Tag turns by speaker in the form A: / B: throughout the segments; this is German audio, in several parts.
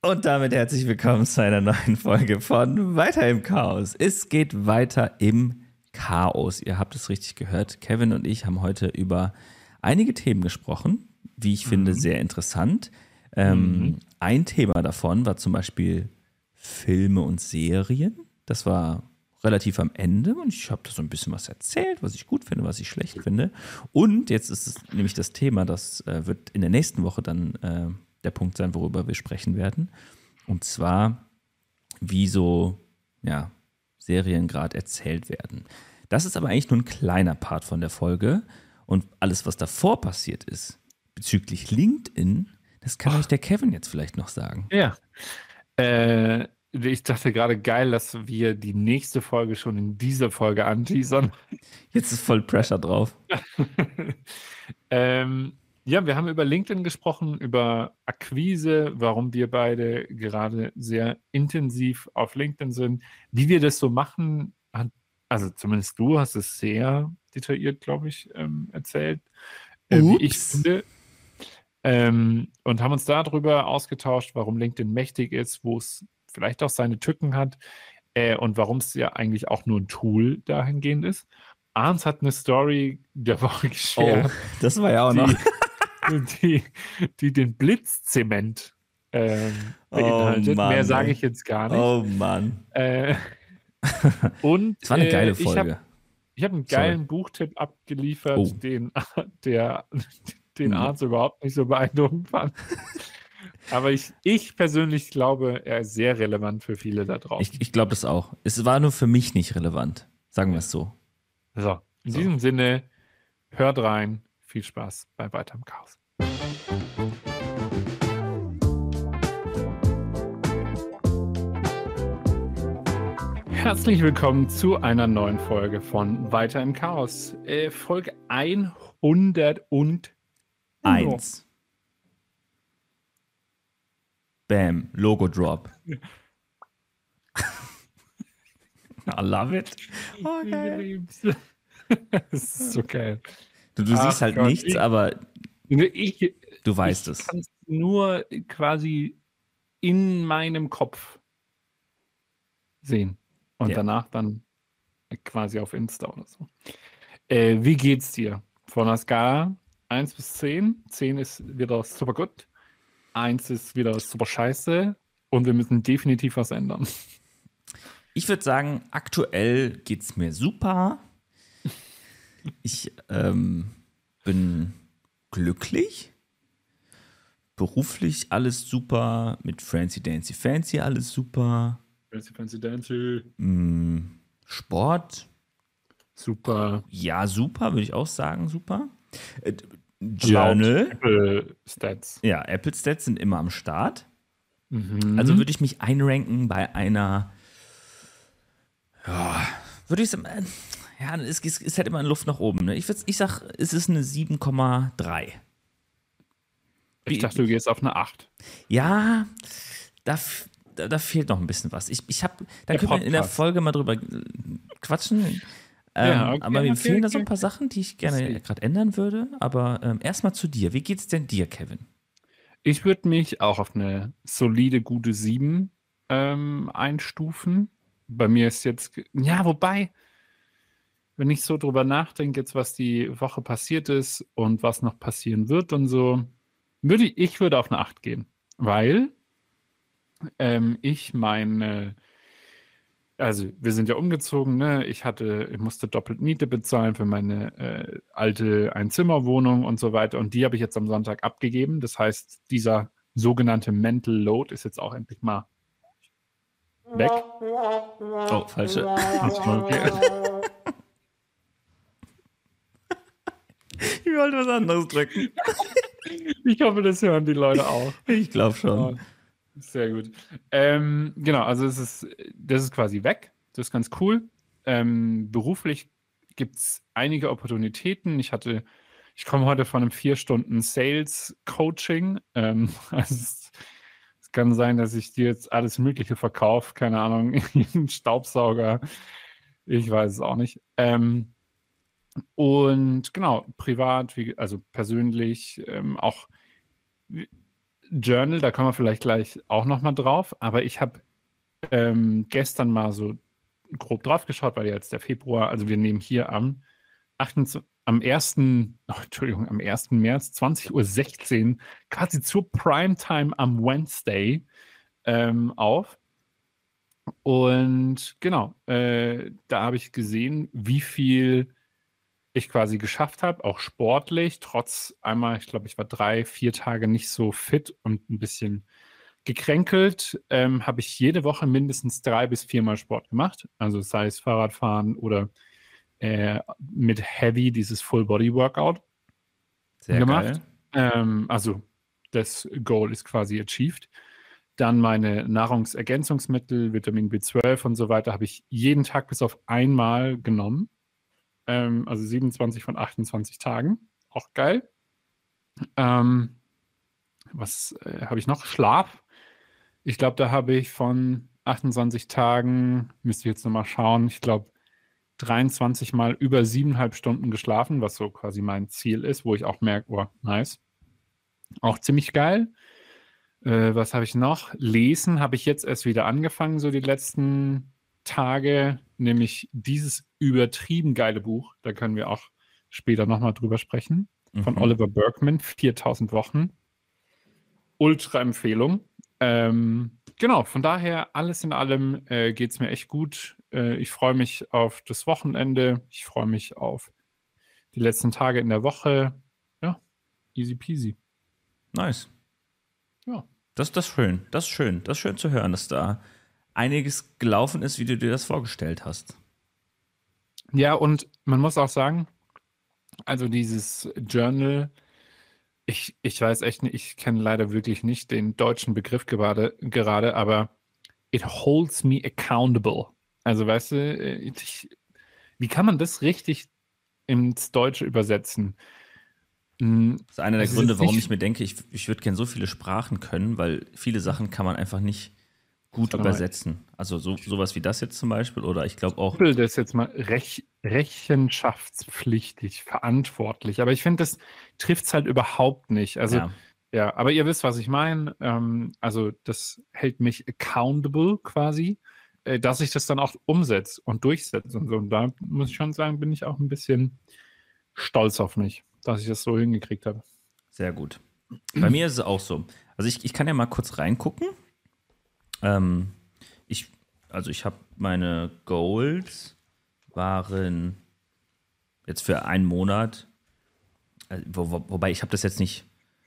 A: Und damit herzlich willkommen zu einer neuen Folge von Weiter im Chaos. Es geht weiter im Chaos. Ihr habt es richtig gehört. Kevin und ich haben heute über einige Themen gesprochen, wie ich mhm. finde, sehr interessant. Ähm, mhm. Ein Thema davon war zum Beispiel Filme und Serien. Das war relativ am Ende und ich habe da so ein bisschen was erzählt, was ich gut finde, was ich schlecht finde. Und jetzt ist es nämlich das Thema, das äh, wird in der nächsten Woche dann äh, der Punkt sein, worüber wir sprechen werden. Und zwar, wie so ja, Serien gerade erzählt werden. Das ist aber eigentlich nur ein kleiner Part von der Folge. Und alles, was davor passiert ist, bezüglich LinkedIn, das kann oh. euch der Kevin jetzt vielleicht noch sagen.
B: Ja. Äh, ich dachte gerade geil, dass wir die nächste Folge schon in dieser Folge anteasern.
A: Jetzt ist voll Pressure drauf.
B: ähm, ja, wir haben über LinkedIn gesprochen, über Akquise, warum wir beide gerade sehr intensiv auf LinkedIn sind. Wie wir das so machen, also zumindest du hast es sehr detailliert, glaube ich, ähm, erzählt, äh, wie ich finde. Ähm, und haben uns darüber ausgetauscht, warum LinkedIn mächtig ist, wo es vielleicht auch seine Tücken hat äh, und warum es ja eigentlich auch nur ein Tool dahingehend ist. Arns hat eine Story der Woche geschert. Oh,
A: das war ja auch noch.
B: Die, die den Blitzzement ähm,
A: oh beinhaltet. Oh
B: Mehr sage ich jetzt gar nicht.
A: Oh Mann.
B: Äh, und
A: das war eine geile Folge.
B: Ich habe hab einen geilen Sorry. Buchtipp abgeliefert, oh. den der den mhm. Arzt überhaupt nicht so beeindruckend fand. Aber ich, ich persönlich glaube, er ist sehr relevant für viele da draußen.
A: Ich, ich glaube das auch. Es war nur für mich nicht relevant. Sagen wir es so.
B: So, in so. diesem Sinne, hört rein. Viel Spaß bei weiterem Chaos. Herzlich willkommen zu einer neuen Folge von Weiter im Chaos. Äh, Folge 101.
A: Bam, Logo Drop. I love it.
B: Geil. das ist so geil.
A: Du, du siehst halt Gott, nichts, ich, aber
B: ich,
A: du weißt
B: ich
A: es.
B: nur quasi in meinem Kopf sehen. Und ja. danach dann quasi auf Insta oder so. Äh, wie geht's dir? Von der Skala 1 bis 10. 10 ist wieder super gut. 1 ist wieder super scheiße. Und wir müssen definitiv was ändern.
A: Ich würde sagen, aktuell geht es mir super. Ich ähm, bin glücklich. Beruflich alles super. Mit Francie Dancy Fancy alles super.
B: Fancy Fancy Dancy.
A: Mm, Sport.
B: Super.
A: Ja, super, würde ich auch sagen, super. Äh, Journal.
B: Apple Stats.
A: Ja, Apple Stats sind immer am Start.
B: Mhm.
A: Also würde ich mich einranken bei einer. Ja, würde ich sagen. Ja, es ist, ist, halt immer in Luft nach oben. Ne? Ich, ich sag, es ist eine 7,3.
B: Ich dachte, du gehst auf eine 8.
A: Ja, da, da, da fehlt noch ein bisschen was. Ich, ich hab, da der können Podcast. wir in der Folge mal drüber quatschen. Ähm, ja, okay, aber mir okay, fehlen okay, da so ein paar Sachen, die ich gerne gerade ändern würde. Aber ähm, erstmal zu dir. Wie geht's denn dir, Kevin?
B: Ich würde mich auch auf eine solide, gute 7 ähm, einstufen. Bei mir ist jetzt, ja, wobei, wenn ich so drüber nachdenke, jetzt was die Woche passiert ist und was noch passieren wird und so, würde ich, ich würde auf eine 8 gehen. Weil ähm, ich meine, also wir sind ja umgezogen, ne? Ich hatte, ich musste doppelt Miete bezahlen für meine äh, alte Einzimmerwohnung und so weiter. Und die habe ich jetzt am Sonntag abgegeben. Das heißt, dieser sogenannte Mental Load ist jetzt auch endlich mal weg.
A: Oh, falsche. ich wollte was anderes drücken.
B: Ich hoffe, das hören die Leute auch.
A: Ich glaube schon.
B: Sehr gut. Ähm, genau, also es ist, das ist quasi weg. Das ist ganz cool. Ähm, beruflich gibt es einige Opportunitäten. Ich hatte, ich komme heute von einem vier Stunden Sales Coaching. Ähm, also es, es, kann sein, dass ich dir jetzt alles Mögliche verkaufe. Keine Ahnung, einen Staubsauger. Ich weiß es auch nicht. Ähm, und genau, privat, wie, also persönlich, ähm, auch Journal, da kommen wir vielleicht gleich auch nochmal drauf, aber ich habe ähm, gestern mal so grob drauf geschaut, weil jetzt der Februar, also wir nehmen hier am 28, am 1. Oh, Entschuldigung, am 1. März 20.16 Uhr, quasi zur Primetime am Wednesday ähm, auf. Und genau, äh, da habe ich gesehen, wie viel ich quasi geschafft habe, auch sportlich, trotz einmal, ich glaube, ich war drei, vier Tage nicht so fit und ein bisschen gekränkelt, ähm, habe ich jede Woche mindestens drei bis viermal Sport gemacht. Also sei es Fahrradfahren oder äh, mit Heavy, dieses Full-Body-Workout gemacht. Ähm, also das Goal ist quasi achieved. Dann meine Nahrungsergänzungsmittel, Vitamin B12 und so weiter, habe ich jeden Tag bis auf einmal genommen. Ähm, also 27 von 28 Tagen. Auch geil. Ähm, was äh, habe ich noch? Schlaf. Ich glaube, da habe ich von 28 Tagen, müsste ich jetzt nochmal schauen, ich glaube, 23 mal über siebeneinhalb Stunden geschlafen, was so quasi mein Ziel ist, wo ich auch merke, oh, nice. Auch ziemlich geil. Äh, was habe ich noch? Lesen habe ich jetzt erst wieder angefangen, so die letzten Tage, nämlich dieses übertrieben geile Buch. Da können wir auch später nochmal drüber sprechen. Von mhm. Oliver Bergman, 4000 Wochen. Ultra-Empfehlung. Ähm, genau, von daher, alles in allem äh, geht es mir echt gut. Äh, ich freue mich auf das Wochenende. Ich freue mich auf die letzten Tage in der Woche. Ja, easy peasy.
A: Nice. Ja. Das, das ist schön. Das ist schön. Das ist schön zu hören, dass da einiges gelaufen ist, wie du dir das vorgestellt hast.
B: Ja, und man muss auch sagen, also dieses Journal, ich, ich weiß echt nicht, ich kenne leider wirklich nicht den deutschen Begriff gerade, gerade, aber it holds me accountable. Also weißt du, äh, ich, wie kann man das richtig ins Deutsche übersetzen?
A: Hm, das ist einer der es Gründe, warum ich mir denke, ich, ich würde gerne so viele Sprachen können, weil viele Sachen kann man einfach nicht gut übersetzen. Also so, sowas wie das jetzt zum Beispiel oder ich glaube auch.
B: Das ist jetzt mal rech, rechenschaftspflichtig, verantwortlich. Aber ich finde, das trifft es halt überhaupt nicht. Also ja. ja. aber ihr wisst, was ich meine. Ähm, also das hält mich accountable quasi. Äh, dass ich das dann auch umsetze und durchsetze und so. Und da muss ich schon sagen, bin ich auch ein bisschen stolz auf mich, dass ich das so hingekriegt habe.
A: Sehr gut. Bei mir ist es auch so. Also ich, ich kann ja mal kurz reingucken. Ähm, ich, also ich habe meine Goals waren jetzt für einen Monat, äh, wo, wo, wobei ich habe das jetzt nicht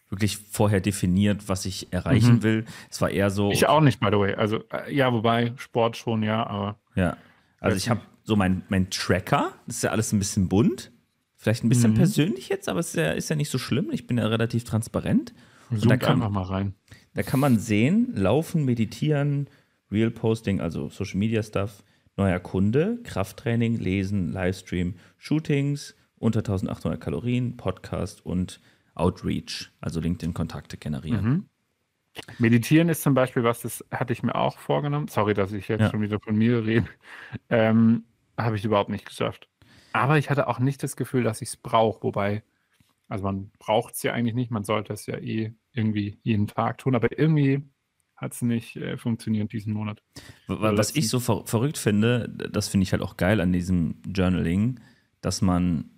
A: wirklich vorher definiert, was ich erreichen mhm. will. Es war eher so.
B: Ich auch nicht, by the way. Also, äh, ja, wobei, Sport schon, ja, aber.
A: Ja. Also, ich habe so mein, mein Tracker, das ist ja alles ein bisschen bunt. Vielleicht ein bisschen mhm. persönlich jetzt, aber es ist ja, ist ja nicht so schlimm. Ich bin ja relativ transparent.
B: Und da kann, einfach mal rein.
A: Da kann man sehen, laufen, meditieren, Real Posting, also Social Media Stuff, neuer Kunde, Krafttraining, Lesen, Livestream, Shootings, unter 1800 Kalorien, Podcast und Outreach, also LinkedIn-Kontakte generieren. Mhm.
B: Meditieren ist zum Beispiel was, das hatte ich mir auch vorgenommen. Sorry, dass ich jetzt ja. schon wieder von mir rede. Ähm, Habe ich überhaupt nicht geschafft. Aber ich hatte auch nicht das Gefühl, dass ich es brauche. Wobei, also man braucht es ja eigentlich nicht. Man sollte es ja eh irgendwie jeden Tag tun. Aber irgendwie hat es nicht äh, funktioniert diesen Monat.
A: Was ich so ver verrückt finde, das finde ich halt auch geil an diesem Journaling, dass man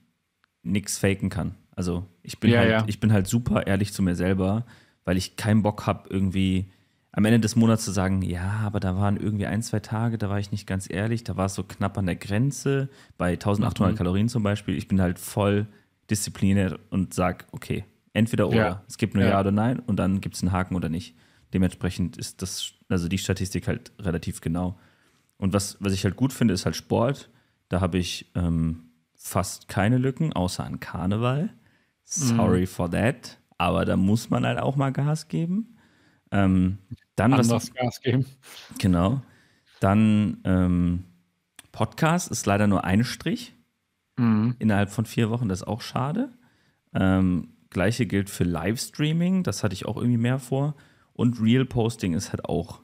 A: nichts faken kann. Also ich bin, ja, halt, ja. ich bin halt super ehrlich zu mir selber, weil ich keinen Bock habe, irgendwie am Ende des Monats zu sagen, ja, aber da waren irgendwie ein, zwei Tage, da war ich nicht ganz ehrlich, da war es so knapp an der Grenze, bei 1800 mhm. Kalorien zum Beispiel. Ich bin halt voll diszipliniert und sage, okay, entweder oder. Ja. Es gibt nur ja. ja oder nein und dann gibt es einen Haken oder nicht. Dementsprechend ist das, also die Statistik halt relativ genau. Und was, was ich halt gut finde, ist halt Sport. Da habe ich ähm, fast keine Lücken, außer an Karneval. Sorry mhm. for that. Aber da muss man halt auch mal Gas geben. Ähm, dann
B: Anders was, Gas geben.
A: Genau. Dann ähm, Podcast ist leider nur ein Strich mhm. innerhalb von vier Wochen. Das ist auch schade. Ähm, Gleiche gilt für Livestreaming. Das hatte ich auch irgendwie mehr vor. Und Real Posting ist halt auch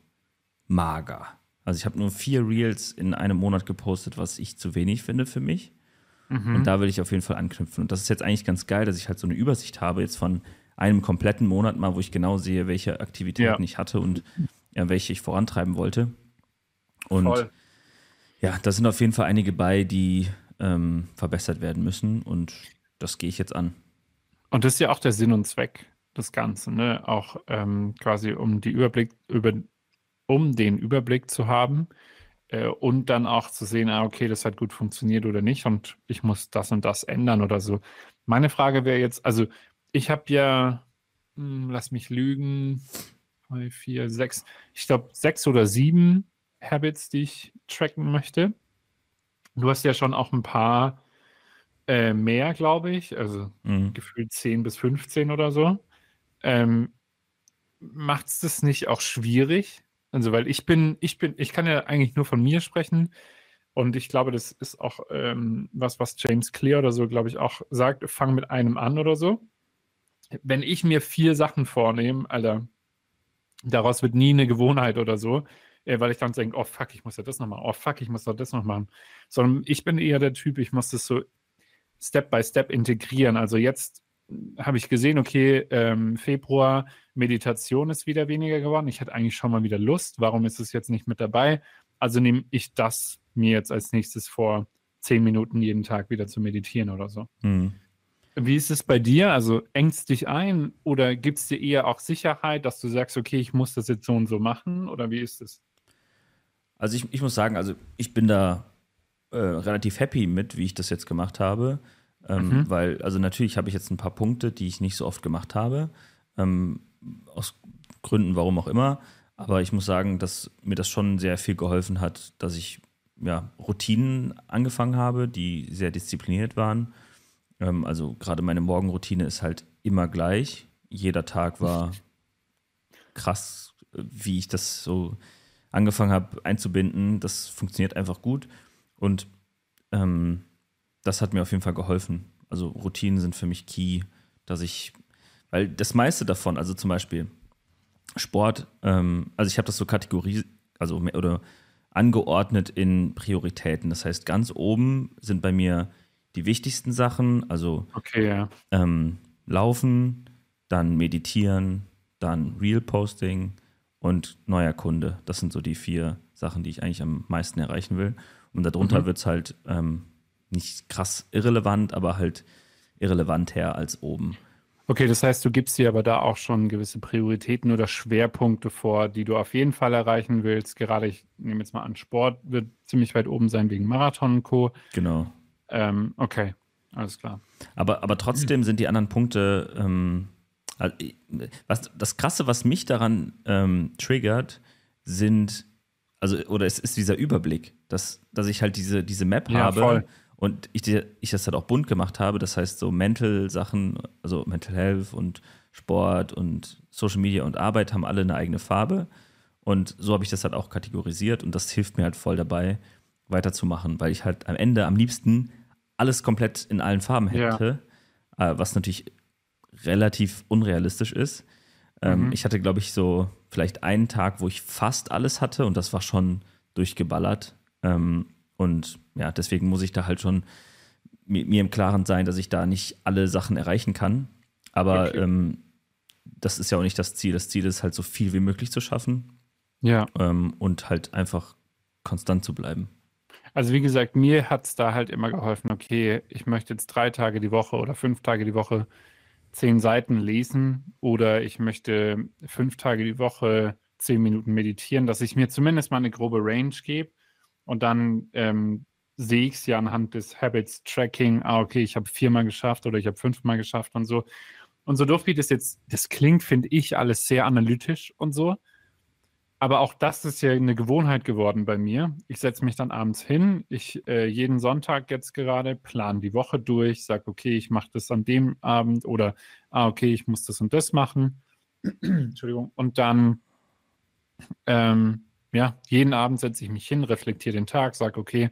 A: mager. Also ich habe nur vier Reels in einem Monat gepostet, was ich zu wenig finde für mich. Mhm. Und da will ich auf jeden Fall anknüpfen. Und das ist jetzt eigentlich ganz geil, dass ich halt so eine Übersicht habe jetzt von einem kompletten Monat mal, wo ich genau sehe, welche Aktivitäten ja. ich hatte und ja, welche ich vorantreiben wollte. Und Voll. ja, da sind auf jeden Fall einige bei, die ähm, verbessert werden müssen und das gehe ich jetzt an.
B: Und das ist ja auch der Sinn und Zweck des Ganzen, ne? Auch ähm, quasi um die Überblick über um den Überblick zu haben äh, und dann auch zu sehen, ah, okay, das hat gut funktioniert oder nicht und ich muss das und das ändern oder so. Meine Frage wäre jetzt, also ich habe ja, hm, lass mich lügen, drei, vier, sechs, ich glaube sechs oder sieben Habits, die ich tracken möchte. Du hast ja schon auch ein paar äh, mehr, glaube ich, also mhm. gefühlt 10 bis 15 oder so. Ähm, Macht es das nicht auch schwierig? Also, weil ich bin, ich bin, ich kann ja eigentlich nur von mir sprechen. Und ich glaube, das ist auch ähm, was, was James Clear oder so, glaube ich, auch sagt, fang mit einem an oder so. Wenn ich mir vier Sachen vornehme, Alter, daraus wird nie eine Gewohnheit oder so, äh, weil ich dann denke, oh fuck, ich muss ja das noch machen, oh fuck, ich muss doch das noch machen. Sondern ich bin eher der Typ, ich muss das so Step by Step integrieren. Also jetzt habe ich gesehen, okay, ähm, Februar Meditation ist wieder weniger geworden. Ich hatte eigentlich schon mal wieder Lust. Warum ist es jetzt nicht mit dabei? Also nehme ich das mir jetzt als nächstes vor, zehn Minuten jeden Tag wieder zu meditieren oder so. Mhm. Wie ist es bei dir? Also engst dich ein oder gibt es dir eher auch Sicherheit, dass du sagst, okay, ich muss das jetzt so und so machen? Oder wie ist es?
A: Also ich, ich muss sagen, also ich bin da äh, relativ happy mit, wie ich das jetzt gemacht habe. Ähm, mhm. Weil, also natürlich habe ich jetzt ein paar Punkte, die ich nicht so oft gemacht habe. Ähm, aus Gründen, warum auch immer. Aber ich muss sagen, dass mir das schon sehr viel geholfen hat, dass ich ja, Routinen angefangen habe, die sehr diszipliniert waren. Ähm, also gerade meine Morgenroutine ist halt immer gleich. Jeder Tag war krass, wie ich das so angefangen habe einzubinden. Das funktioniert einfach gut. Und ähm, das hat mir auf jeden Fall geholfen. Also Routinen sind für mich key, dass ich, weil das meiste davon, also zum Beispiel Sport, ähm, also ich habe das so kategorisiert, also oder angeordnet in Prioritäten. Das heißt, ganz oben sind bei mir die wichtigsten Sachen, also
B: okay, ja.
A: ähm, Laufen, dann Meditieren, dann Real Posting und neuer Kunde. Das sind so die vier Sachen, die ich eigentlich am meisten erreichen will. Und darunter mhm. wird es halt ähm, nicht krass irrelevant, aber halt irrelevant her als oben.
B: Okay, das heißt, du gibst dir aber da auch schon gewisse Prioritäten oder Schwerpunkte vor, die du auf jeden Fall erreichen willst. Gerade ich nehme jetzt mal an, Sport wird ziemlich weit oben sein wegen Marathon und Co.
A: Genau.
B: Ähm, okay, alles klar.
A: Aber, aber trotzdem sind die anderen Punkte, ähm, was, das Krasse, was mich daran ähm, triggert, sind, also, oder es ist dieser Überblick, dass, dass ich halt diese, diese Map ja, habe. Voll und ich, ich das halt auch bunt gemacht habe. Das heißt, so Mental-Sachen, also Mental Health und Sport und Social Media und Arbeit haben alle eine eigene Farbe. Und so habe ich das halt auch kategorisiert und das hilft mir halt voll dabei, weiterzumachen, weil ich halt am Ende am liebsten alles komplett in allen Farben hätte, ja. äh, was natürlich relativ unrealistisch ist. Ähm, mhm. Ich hatte, glaube ich, so vielleicht einen Tag, wo ich fast alles hatte und das war schon durchgeballert. Ähm, und ja, deswegen muss ich da halt schon mir, mir im Klaren sein, dass ich da nicht alle Sachen erreichen kann. Aber okay. ähm, das ist ja auch nicht das Ziel. Das Ziel ist halt so viel wie möglich zu schaffen.
B: Ja.
A: Ähm, und halt einfach konstant zu bleiben.
B: Also wie gesagt, mir hat es da halt immer geholfen, okay, ich möchte jetzt drei Tage die Woche oder fünf Tage die Woche zehn Seiten lesen oder ich möchte fünf Tage die Woche zehn Minuten meditieren, dass ich mir zumindest mal eine grobe Range gebe und dann ähm, sehe ich es ja anhand des Habits Tracking, ah, okay, ich habe viermal geschafft oder ich habe fünfmal geschafft und so. Und so doof wie das jetzt, das klingt, finde ich, alles sehr analytisch und so. Aber auch das ist ja eine Gewohnheit geworden bei mir. Ich setze mich dann abends hin, ich äh, jeden Sonntag jetzt gerade plan die Woche durch, sage, okay, ich mache das an dem Abend oder, ah, okay, ich muss das und das machen. Entschuldigung. Und dann ähm, ja, jeden Abend setze ich mich hin, reflektiere den Tag, sage, okay,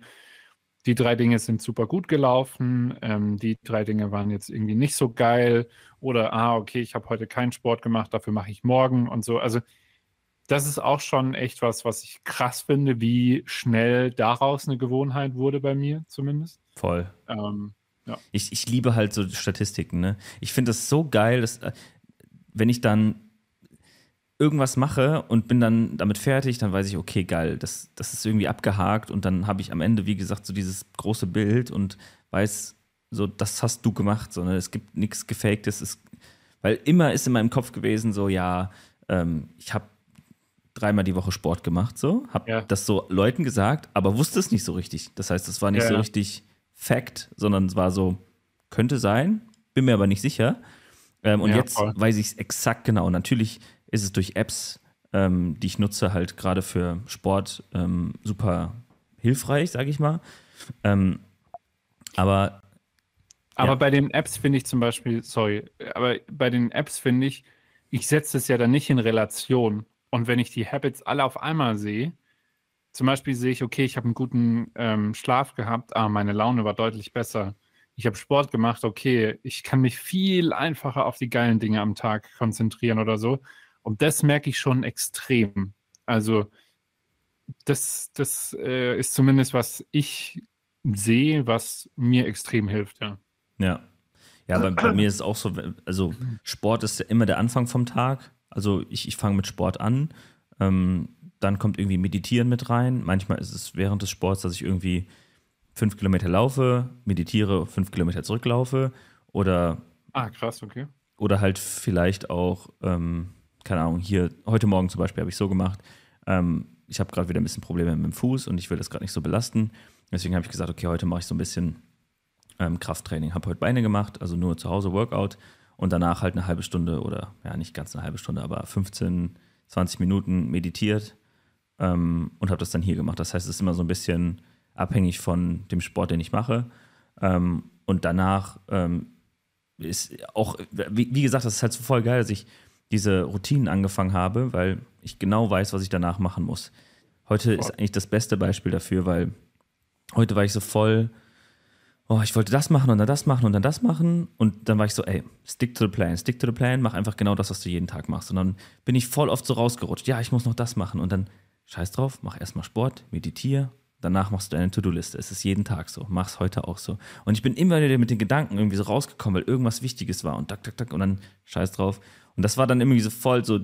B: die drei Dinge sind super gut gelaufen, ähm, die drei Dinge waren jetzt irgendwie nicht so geil oder, ah, okay, ich habe heute keinen Sport gemacht, dafür mache ich morgen und so. Also das ist auch schon echt was, was ich krass finde, wie schnell daraus eine Gewohnheit wurde bei mir zumindest.
A: Voll.
B: Ähm,
A: ja. ich, ich liebe halt so Statistiken, ne? Ich finde das so geil, dass, wenn ich dann irgendwas mache und bin dann damit fertig, dann weiß ich, okay, geil, das, das ist irgendwie abgehakt und dann habe ich am Ende, wie gesagt, so dieses große Bild und weiß, so, das hast du gemacht, sondern es gibt nichts Gefaktes. Es, weil immer ist in meinem Kopf gewesen, so, ja, ähm, ich habe dreimal die Woche Sport gemacht, so, habe
B: Ja.
A: das so Leuten gesagt, aber wusste es nicht so richtig. Das heißt, es war nicht
B: Ja,
A: so
B: ja.
A: richtig Fact, sondern es war so, könnte sein, bin mir aber nicht sicher. Ähm, und jetzt
B: voll.
A: weiß ich es exakt genau. Natürlich ist es durch Apps, ähm, die ich nutze, halt gerade für Sport ähm, super hilfreich, sage ich mal. Ähm, aber
B: Aber
A: Ja.
B: bei den Apps finde ich zum Beispiel, sorry, aber bei den Apps finde ich, ich setze es ja dann nicht in Relation. Und wenn ich die Habits alle auf einmal sehe, zum Beispiel sehe ich, okay, ich habe einen guten ähm, Schlaf gehabt, ah, meine Laune war deutlich besser. Ich habe Sport gemacht, okay, ich kann mich viel einfacher auf die geilen Dinge am Tag konzentrieren oder so. Und das merke ich schon extrem. Also das, das äh, ist zumindest, was ich sehe, was mir extrem hilft, ja.
A: Ja. Ja, bei, bei mir ist es auch so, also Sport ist immer der Anfang vom Tag. Also ich, ich fange mit Sport an, ähm, dann kommt irgendwie Meditieren mit rein. Manchmal ist es während des Sports, dass ich irgendwie fünf Kilometer laufe, meditiere, fünf Kilometer zurücklaufe oder,
B: Ah, krass, okay.
A: oder halt vielleicht auch, ähm, keine Ahnung, hier, heute Morgen zum Beispiel habe ich so gemacht, ähm, ich habe gerade wieder ein bisschen Probleme mit dem Fuß und ich will das gerade nicht so belasten. Deswegen habe ich gesagt, okay, heute mache ich so ein bisschen ähm, Krafttraining. Habe heute Beine gemacht, also nur zu Hause Workout und danach halt eine halbe Stunde oder ja, nicht ganz eine halbe Stunde, aber 15, 20 Minuten meditiert ähm, und habe das dann hier gemacht. Das heißt, es ist immer so ein bisschen abhängig von dem Sport, den ich mache. Ähm, und danach ähm, ist auch, wie, wie gesagt, das ist halt so voll geil, dass ich diese Routinen angefangen habe, weil ich genau weiß, was ich danach machen muss. Heute ist eigentlich das beste Beispiel dafür, weil heute war ich so voll, oh, ich wollte das machen und dann das machen und dann das machen. Und dann war ich so, ey, stick to the plan, stick to the plan, mach einfach genau das, was du jeden Tag machst. Und dann bin ich voll oft so rausgerutscht, ja, ich muss noch das machen. Und dann scheiß drauf, mach erstmal Sport, meditiere, danach machst du deine To-Do-Liste. Es ist jeden Tag so, mach's heute auch so. Und ich bin immer wieder mit den Gedanken irgendwie so rausgekommen, weil irgendwas Wichtiges war und tak, tak, tak und dann scheiß drauf. Und das war dann irgendwie so voll so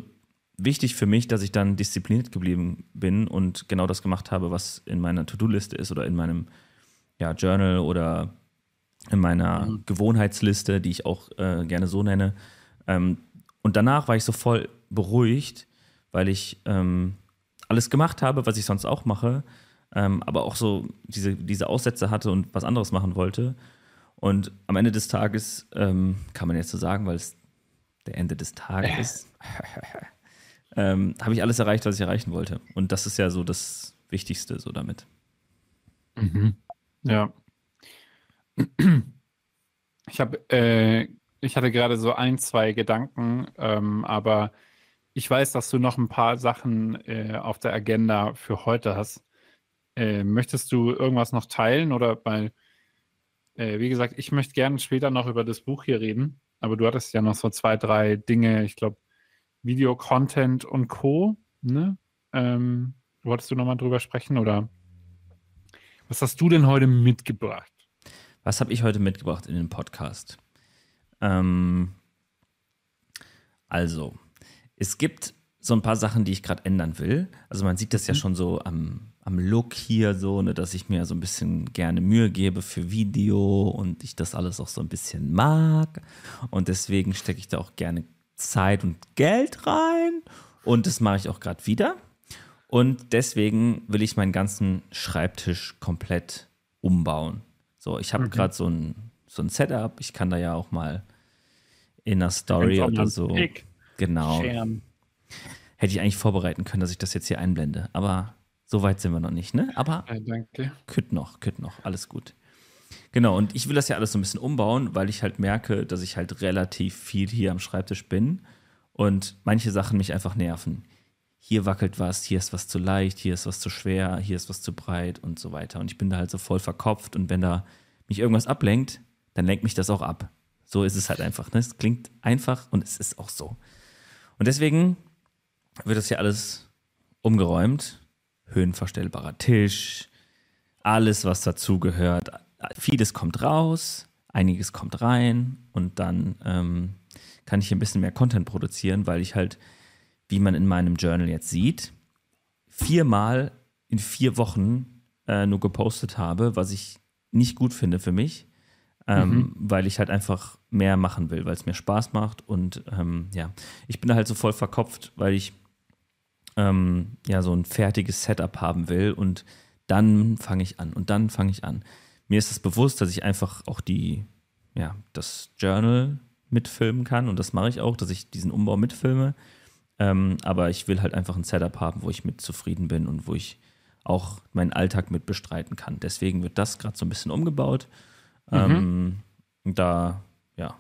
A: wichtig für mich, dass ich dann diszipliniert geblieben bin und genau das gemacht habe, was in meiner To-Do-Liste ist oder in meinem ja, Journal oder in meiner Gewohnheitsliste, die ich auch äh, gerne so nenne. Ähm, und danach war ich so voll beruhigt, weil ich ähm, alles gemacht habe, was ich sonst auch mache, ähm, aber auch so diese, diese Aussätze hatte und was anderes machen wollte. Und am Ende des Tages, ähm, kann man jetzt so sagen, weil es der Ende des Tages ist, ähm, habe ich alles erreicht, was ich erreichen wollte. Und das ist ja so das Wichtigste so damit.
B: Ja. Ich habe, äh, ich hatte gerade so ein, zwei Gedanken, ähm, aber ich weiß, dass du noch ein paar Sachen äh, auf der Agenda für heute hast. Äh, möchtest du irgendwas noch teilen oder weil, äh, wie gesagt, ich möchte gerne später noch über das Buch hier reden, aber du hattest ja noch so zwei, drei Dinge, ich glaube, Video-Content und Co. Ne? Ähm, wolltest du nochmal drüber sprechen oder was hast du denn heute mitgebracht?
A: Was habe ich heute mitgebracht in den Podcast? Ähm, also, es gibt so ein paar Sachen, die ich gerade ändern will. Also man sieht das ja schon so am, am Look hier so, ne, dass ich mir so ein bisschen gerne Mühe gebe für Video und ich das alles auch so ein bisschen mag. Und deswegen stecke ich da auch gerne Zeit und Geld rein. Und das mache ich auch gerade wieder. Und deswegen will ich meinen ganzen Schreibtisch komplett umbauen. So, ich habe gerade so ein, so ein Setup. Ich kann da ja auch mal in einer Story oder so.
B: Pick
A: Genau.
B: sharen.
A: Hätte ich eigentlich vorbereiten können, dass ich das jetzt hier einblende. Aber so weit sind wir noch nicht, ne? Aber
B: danke.
A: kütt noch, kütt noch, alles gut. Genau, und ich will das ja alles so ein bisschen umbauen, weil ich halt merke, dass ich halt relativ viel hier am Schreibtisch bin und manche Sachen mich einfach nerven. Hier wackelt was, hier ist was zu leicht, hier ist was zu schwer, hier ist was zu breit und so weiter. Und ich bin da halt so voll verkopft und wenn da mich irgendwas ablenkt, dann lenkt mich das auch ab. So ist es halt einfach. Ne? Es klingt einfach und es ist auch so. Und deswegen wird das hier alles umgeräumt. Höhenverstellbarer Tisch, alles, was dazugehört. Vieles kommt raus, einiges kommt rein und dann ähm, kann ich ein bisschen mehr Content produzieren, weil ich halt, wie man in meinem Journal jetzt sieht, viermal in vier Wochen äh, nur gepostet habe, was ich nicht gut finde für mich, ähm, mhm. weil ich halt einfach mehr machen will, weil es mir Spaß macht und ähm, ja, ich bin da halt so voll verkopft, weil ich ähm, ja so ein fertiges Setup haben will und dann fange ich an und dann fange ich an. Mir ist es bewusst, dass ich einfach auch die, ja, das Journal mitfilmen kann und das mache ich auch, dass ich diesen Umbau mitfilme. Ähm, aber ich will halt einfach ein Setup haben, wo ich mit zufrieden bin und wo ich auch meinen Alltag mit bestreiten kann. Deswegen wird das gerade so ein bisschen umgebaut. Mhm. Ähm, da, ja,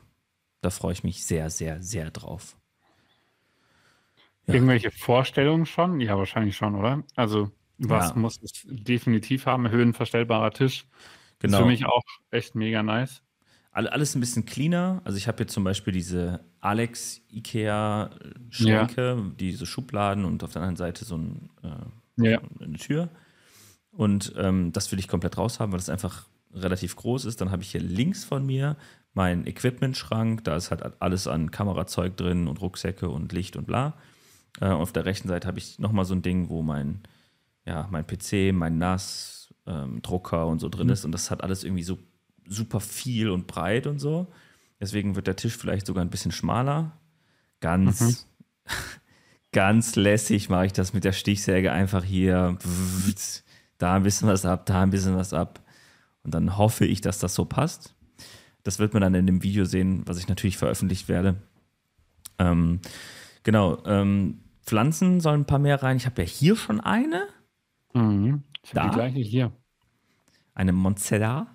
A: da freue ich mich sehr, sehr, sehr drauf.
B: Ja. Irgendwelche Vorstellungen schon? Ja, wahrscheinlich schon, oder? Also, was ja. muss es definitiv haben? Höhenverstellbarer Tisch. Genau. Ist für mich auch echt mega nice.
A: Alles ein bisschen cleaner. Also ich habe jetzt zum Beispiel diese Alex Ikea Schränke, ja. diese Schubladen und auf der anderen Seite so ein, äh, ja. eine Tür. Und ähm, das will ich komplett raus haben, weil es einfach relativ groß ist. Dann habe ich hier links von mir meinen Equipment-Schrank. Da ist halt alles an Kamerazeug drin und Rucksäcke und Licht und bla. Äh, auf der rechten Seite habe ich nochmal so ein Ding, wo mein, ja, mein PC, mein NAS, ähm, Drucker und so drin mhm. ist. Und das hat alles irgendwie so super viel und breit und so. Deswegen wird der Tisch vielleicht sogar ein bisschen schmaler. Ganz, mhm. ganz lässig mache ich das mit der Stichsäge einfach hier. Da ein bisschen was ab, da ein bisschen was ab. Und dann hoffe ich, dass das so passt. Das wird man dann in dem Video sehen, was ich natürlich veröffentlicht werde. Ähm, genau. Ähm, Pflanzen sollen ein paar mehr rein. Ich habe ja hier schon eine.
B: Mhm. Ich habe die gleiche hier.
A: Eine Monstera.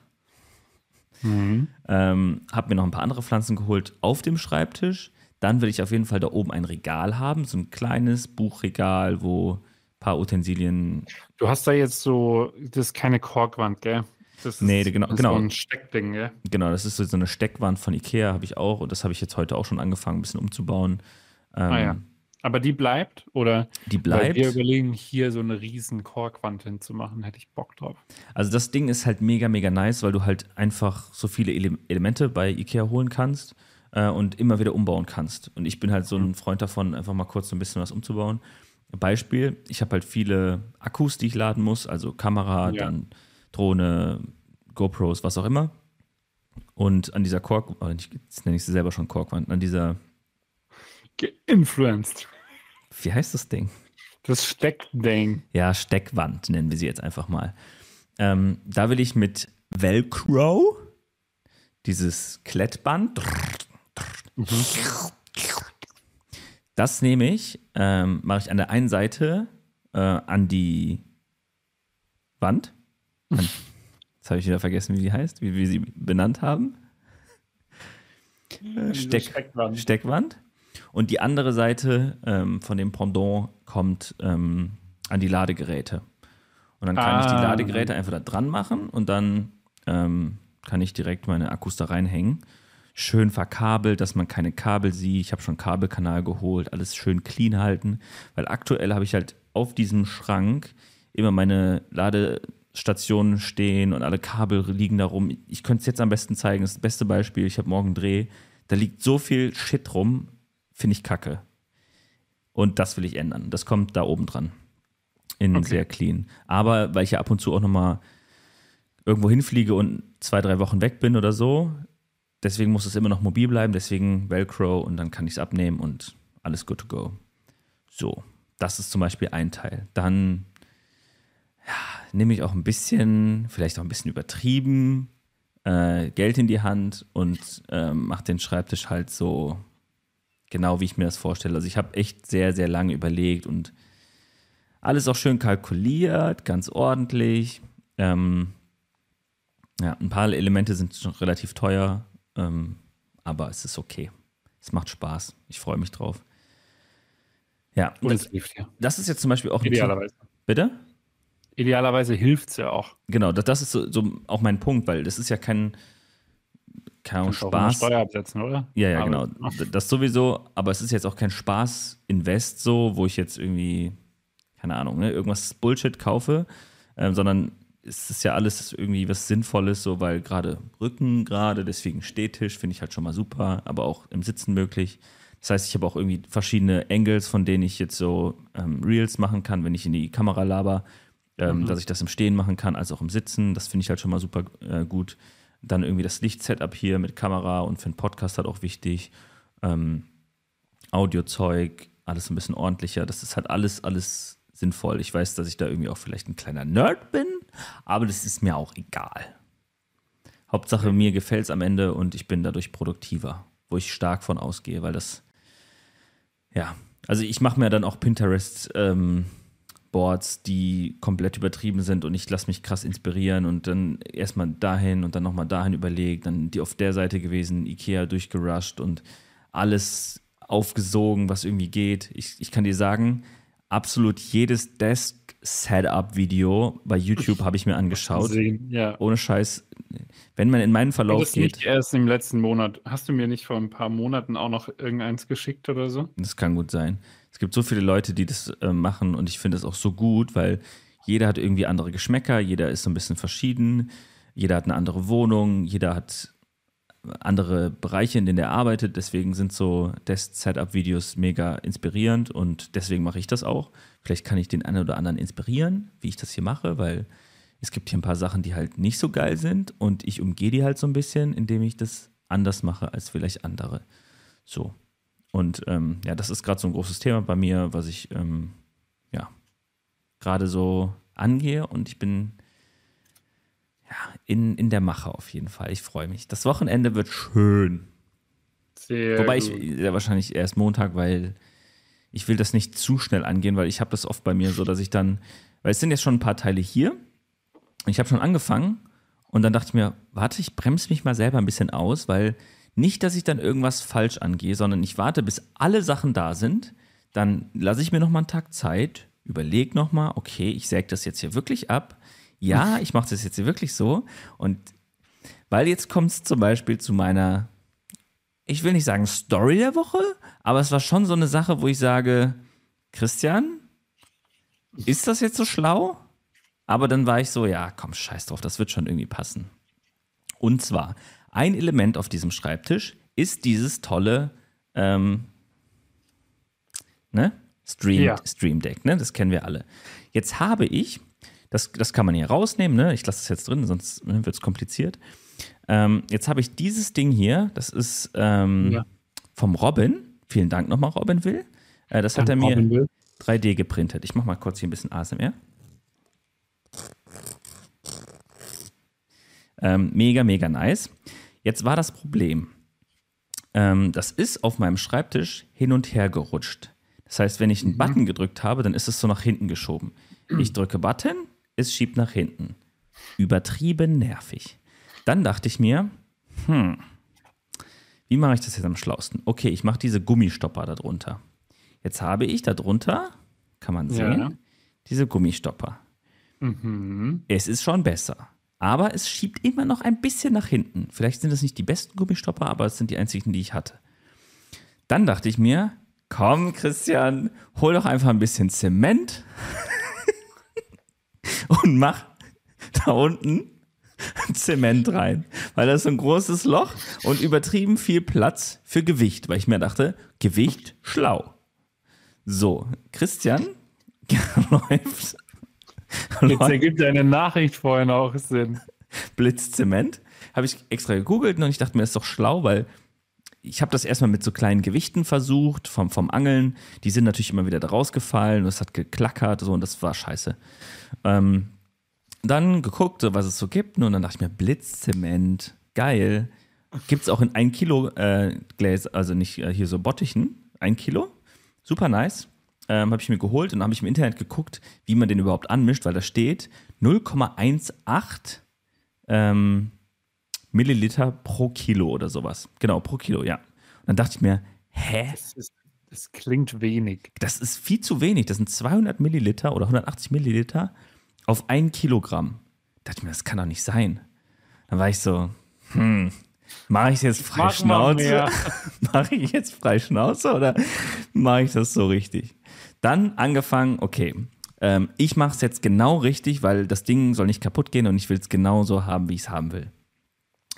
A: Mhm. Ähm, habe mir noch ein paar andere Pflanzen geholt auf dem Schreibtisch. Dann will ich auf jeden Fall da oben ein Regal haben, so ein kleines Buchregal, wo ein paar Utensilien.
B: Du hast da jetzt so, das ist keine Korkwand, gell?
A: Das ist, nee, genau,
B: das
A: genau.
B: so ein Steckding, gell?
A: Genau, das ist so eine Steckwand von Ikea, habe ich auch. Und das habe ich jetzt heute auch schon angefangen, ein bisschen umzubauen.
B: Ähm, ah ja. Aber die bleibt? Oder?
A: Die bleibt. Weil
B: wir überlegen, hier so eine riesen Korkwand hinzumachen, hätte ich Bock drauf.
A: Also das Ding ist halt mega, mega nice, weil du halt einfach so viele Ele Elemente bei Ikea holen kannst äh, und immer wieder umbauen kannst. Und ich bin halt so ein Freund davon, einfach mal kurz so ein bisschen was umzubauen. Beispiel, ich habe halt viele Akkus, die ich laden muss, also Kamera, ja. dann Drohne, GoPros, was auch immer. Und an dieser Kork, oh, jetzt nenne ich sie selber schon Korkwand, an dieser
B: Geinfluenced.
A: Wie heißt das Ding?
B: Das Steckding.
A: Ja, Steckwand nennen wir sie jetzt einfach mal. Ähm, da will ich mit Velcro dieses Klettband. Mhm. Das nehme ich, ähm, mache ich an der einen Seite äh, an die Wand. An, jetzt habe ich wieder vergessen, wie die heißt, wie wir sie benannt haben. Steck, Steckwand. Steckwand. Und die andere Seite ähm, von dem Pendant kommt ähm, an die Ladegeräte. Und dann kann ah. ich die ah. Ladegeräte einfach da dran machen und dann ähm, kann ich direkt meine Akkus da reinhängen. Schön verkabelt, dass man keine Kabel sieht. Ich habe schon Kabelkanal geholt, alles schön clean halten. Weil aktuell habe ich halt auf diesem Schrank immer meine Ladestationen stehen und alle Kabel liegen da rum. Ich könnte es jetzt am besten zeigen. Das, ist das beste Beispiel. Ich habe morgen Dreh. Da liegt so viel Shit rum finde ich kacke. Und das will ich ändern. Das kommt da oben dran. In okay. sehr clean. Aber weil ich ja ab und zu auch nochmal irgendwo hinfliege und zwei, drei Wochen weg bin oder so, deswegen muss es immer noch mobil bleiben, deswegen Velcro und dann kann ich es abnehmen und alles good to go. So, das ist zum Beispiel ein Teil. Dann ja, nehme ich auch ein bisschen, vielleicht auch ein bisschen übertrieben, äh, Geld in die Hand und äh, mache den Schreibtisch halt so genau wie ich mir das vorstelle. Also ich habe echt sehr, sehr lange überlegt und alles auch schön kalkuliert, ganz ordentlich. Ähm, ja, ein paar Elemente sind schon relativ teuer, ähm, aber es ist okay. Es macht Spaß. Ich freue mich drauf. Ja,
B: und das, hilft ja.
A: Das ist jetzt zum Beispiel auch
B: Idealerweise.
A: Bitte?
B: Idealerweise hilft es ja auch.
A: Genau, das, das ist so, so, auch mein Punkt, weil das ist ja kein, keine Ahnung, Spaß.
B: Steuer absetzen, oder?
A: Ja, ja, aber, genau. Das sowieso, aber es ist jetzt auch kein Spaß-Invest so, wo ich jetzt irgendwie, keine Ahnung, ne, irgendwas Bullshit kaufe, ähm, sondern es ist ja alles irgendwie was Sinnvolles, so, weil gerade Rücken gerade, deswegen Stehtisch finde ich halt schon mal super, aber auch im Sitzen möglich. Das heißt, ich habe auch irgendwie verschiedene Angles, von denen ich jetzt so ähm, Reels machen kann, wenn ich in die Kamera laber, ähm, mhm. dass ich das im Stehen machen kann, als auch im Sitzen. Das finde ich halt schon mal super äh, gut. Dann irgendwie das Lichtsetup hier mit Kamera und für einen Podcast halt auch wichtig. Ähm, Audiozeug, alles ein bisschen ordentlicher. Das ist halt alles, alles sinnvoll. Ich weiß, dass ich da irgendwie auch vielleicht ein kleiner Nerd bin, aber das ist mir auch egal. Hauptsache, mir gefällt es am Ende und ich bin dadurch produktiver, wo ich stark von ausgehe, weil das, ja, also ich mache mir dann auch Pinterest ähm, Boards, die komplett übertrieben sind und ich lasse mich krass inspirieren und dann erstmal dahin und dann nochmal dahin überlegt, dann die auf der Seite gewesen, Ikea durchgerusht und alles aufgesogen, was irgendwie geht. Ich, ich kann dir sagen, absolut jedes Desk-Setup-Video bei YouTube habe ich mir angeschaut. Sehen, ja. Ohne Scheiß. Wenn man in meinen Verlauf das geht.
B: Nicht erst im letzten Monat. Hast du mir nicht vor ein paar Monaten auch noch irgendeins geschickt oder so?
A: Das kann gut sein. Es gibt so viele Leute, die das äh, machen und ich finde es auch so gut, weil jeder hat irgendwie andere Geschmäcker, jeder ist so ein bisschen verschieden, jeder hat eine andere Wohnung, jeder hat andere Bereiche, in denen er arbeitet. Deswegen sind so Desk-Setup-Videos mega inspirierend und deswegen mache ich das auch. Vielleicht kann ich den einen oder anderen inspirieren, wie ich das hier mache, weil es gibt hier ein paar Sachen, die halt nicht so geil sind und ich umgehe die halt so ein bisschen, indem ich das anders mache als vielleicht andere. So. Und ähm, ja, das ist gerade so ein großes Thema bei mir, was ich ähm, ja gerade so angehe und ich bin ja, in, in der Mache auf jeden Fall. Ich freue mich. Das Wochenende wird schön. Sehr Wobei gut. ich ja, wahrscheinlich erst Montag, weil ich will das nicht zu schnell angehen, weil ich habe das oft bei mir so, dass ich dann, weil es sind jetzt schon ein paar Teile hier und ich habe schon angefangen und dann dachte ich mir, warte, ich bremse mich mal selber ein bisschen aus, weil nicht, dass ich dann irgendwas falsch angehe, sondern ich warte, bis alle Sachen da sind, dann lasse ich mir noch mal einen Tag Zeit, überlege noch mal, okay, ich säge das jetzt hier wirklich ab, ja, ich mache das jetzt wirklich so. Und weil jetzt kommt es zum Beispiel zu meiner, ich will nicht sagen Story der Woche, aber es war schon so eine Sache, wo ich sage, Christian, ist das jetzt so schlau? Aber dann war ich so, ja, komm, scheiß drauf, das wird schon irgendwie passen. Und zwar, ein Element auf diesem Schreibtisch ist dieses tolle ähm, ne? Stream, ja. Stream Deck, ne? Das kennen wir alle. Jetzt habe ich das, das kann man hier rausnehmen, ne? Ich lasse es jetzt drin, sonst wird es kompliziert. Ähm, jetzt habe ich dieses Ding hier, das ist ähm, ja. vom Robin. Vielen Dank nochmal, Robin Will. Äh, das Dank hat er mir 3D geprintet. Ich mache mal kurz hier ein bisschen ASMR. Ähm, mega, mega nice. Jetzt war das Problem. Ähm, das ist auf meinem Schreibtisch hin und her gerutscht. Das heißt, wenn ich einen mhm. Button gedrückt habe, dann ist es so nach hinten geschoben. Ich drücke Button, es schiebt nach hinten. Übertrieben nervig. Dann dachte ich mir, hm, wie mache ich das jetzt am schlausten? Okay, ich mache diese Gummistopper darunter. Jetzt habe ich darunter, kann man sehen, ja. diese Gummistopper. Mhm. Es ist schon besser. Aber es schiebt immer noch ein bisschen nach hinten. Vielleicht sind es nicht die besten Gummistopper, aber es sind die einzigen, die ich hatte. Dann dachte ich mir, komm Christian, hol doch einfach ein bisschen Zement und mach da unten Zement rein, weil da ist so ein großes Loch und übertrieben viel Platz für Gewicht, weil ich mir dachte, Gewicht schlau. So, Christian läuft.
B: Jetzt ergibt eine Nachricht vorhin auch Sinn.
A: Blitzzement. Habe ich extra gegoogelt und ich dachte mir, das ist doch schlau, weil ich habe das erstmal mit so kleinen Gewichten versucht, vom, vom Angeln. Die sind natürlich immer wieder da rausgefallen und es hat geklackert so, und das war scheiße. Ähm, dann geguckt, was es so gibt. Und dann dachte ich mir, Blitzzement, geil. Gibt es auch in 1 Kilo äh, Gläser, also nicht äh, hier so Bottichen, 1 Kilo. Super nice. Ähm, habe ich mir geholt und habe ich im Internet geguckt, wie man den überhaupt anmischt, weil da steht 0,18 ähm, Milliliter pro Kilo oder sowas. Genau, pro Kilo, ja. Und dann dachte ich mir, hä?
B: Das, ist, das klingt wenig.
A: Das ist viel zu wenig. Das sind 200 Milliliter oder 180 Milliliter auf ein Kilogramm. Da dachte ich mir, das kann doch nicht sein. Dann war ich so, hm, mache ich jetzt frei Schnauze? mache ich jetzt frei Schnauze oder mache ich das so richtig? Dann angefangen, okay, ähm, ich mache es jetzt genau richtig, weil das Ding soll nicht kaputt gehen und ich will es genau so haben, wie ich es haben will.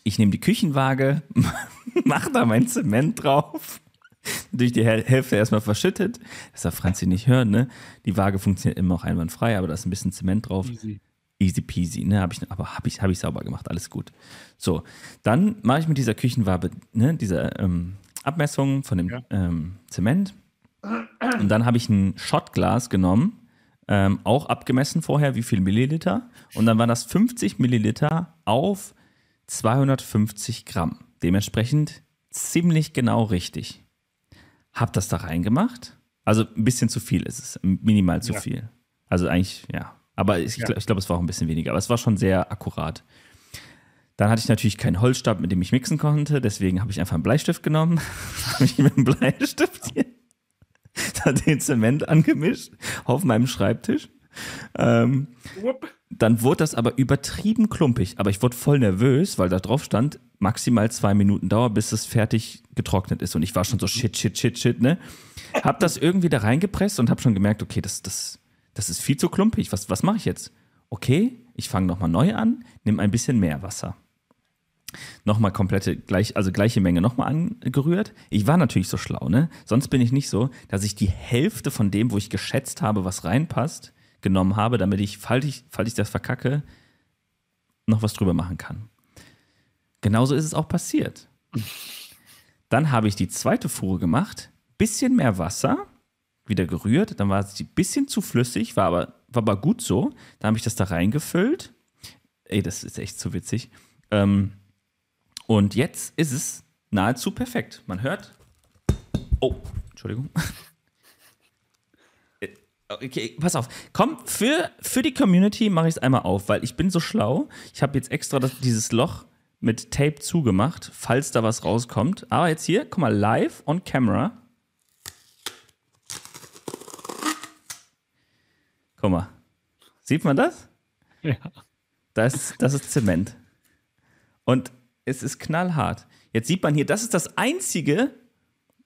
A: Ich nehme die Küchenwaage, mache da mein Zement drauf, durch die Hälfte erstmal verschüttet. Das darf Franzi nicht hören, ne? Die Waage funktioniert immer auch einwandfrei, aber da ist ein bisschen Zement drauf. Easy. Easy peasy, ne? Hab ich, aber habe ich, hab ich sauber gemacht, alles gut. So, dann mache ich mit dieser Küchenwaage, ne, dieser ähm, Abmessung von dem ja. ähm, Zement. Und dann habe ich ein Shotglas genommen, ähm, auch abgemessen vorher, wie viel Milliliter. Und dann waren das 50 Milliliter auf 250 Gramm. Dementsprechend ziemlich genau richtig. Hab das da reingemacht. Also ein bisschen zu viel ist es, minimal zu ja. viel. Also eigentlich, ja. Aber ich, ja. ich glaube, es war auch ein bisschen weniger. Aber es war schon sehr akkurat. Dann hatte ich natürlich keinen Holzstab, mit dem ich mixen konnte. Deswegen habe ich einfach einen Bleistift genommen. habe ich mit dem Bleistift hier den Zement angemischt auf meinem Schreibtisch. Ähm, dann wurde das aber übertrieben klumpig. Aber ich wurde voll nervös, weil da drauf stand, maximal zwei Minuten Dauer, bis es fertig getrocknet ist. Und ich war schon so shit, shit, shit, shit, ne? Hab das irgendwie da reingepresst und hab schon gemerkt, okay, das, das, das ist viel zu klumpig. Was, was mache ich jetzt? Okay, ich fange nochmal neu an, nimm ein bisschen mehr Wasser. Nochmal komplette, gleich, also gleiche Menge nochmal angerührt. Ich war natürlich so schlau, ne? Sonst bin ich nicht so, dass ich die Hälfte von dem, wo ich geschätzt habe, was reinpasst, genommen habe, damit ich, falls ich, falls ich das verkacke, noch was drüber machen kann. Genauso ist es auch passiert. Dann habe ich die zweite Fuhre gemacht, bisschen mehr Wasser, wieder gerührt, dann war sie ein bisschen zu flüssig, war aber, war aber gut so. Dann habe ich das da reingefüllt. Ey, das ist echt zu witzig. Ähm, und jetzt ist es nahezu perfekt. Man hört. Oh, Entschuldigung. Okay, pass auf. Komm, für, für die Community mache ich es einmal auf, weil ich bin so schlau. Ich habe jetzt extra das, dieses Loch mit Tape zugemacht, falls da was rauskommt. Aber jetzt hier, guck mal, live on camera. Guck mal. Sieht man das?
B: Ja.
A: Das, das ist Zement. Und es ist knallhart. Jetzt sieht man hier, das ist das einzige,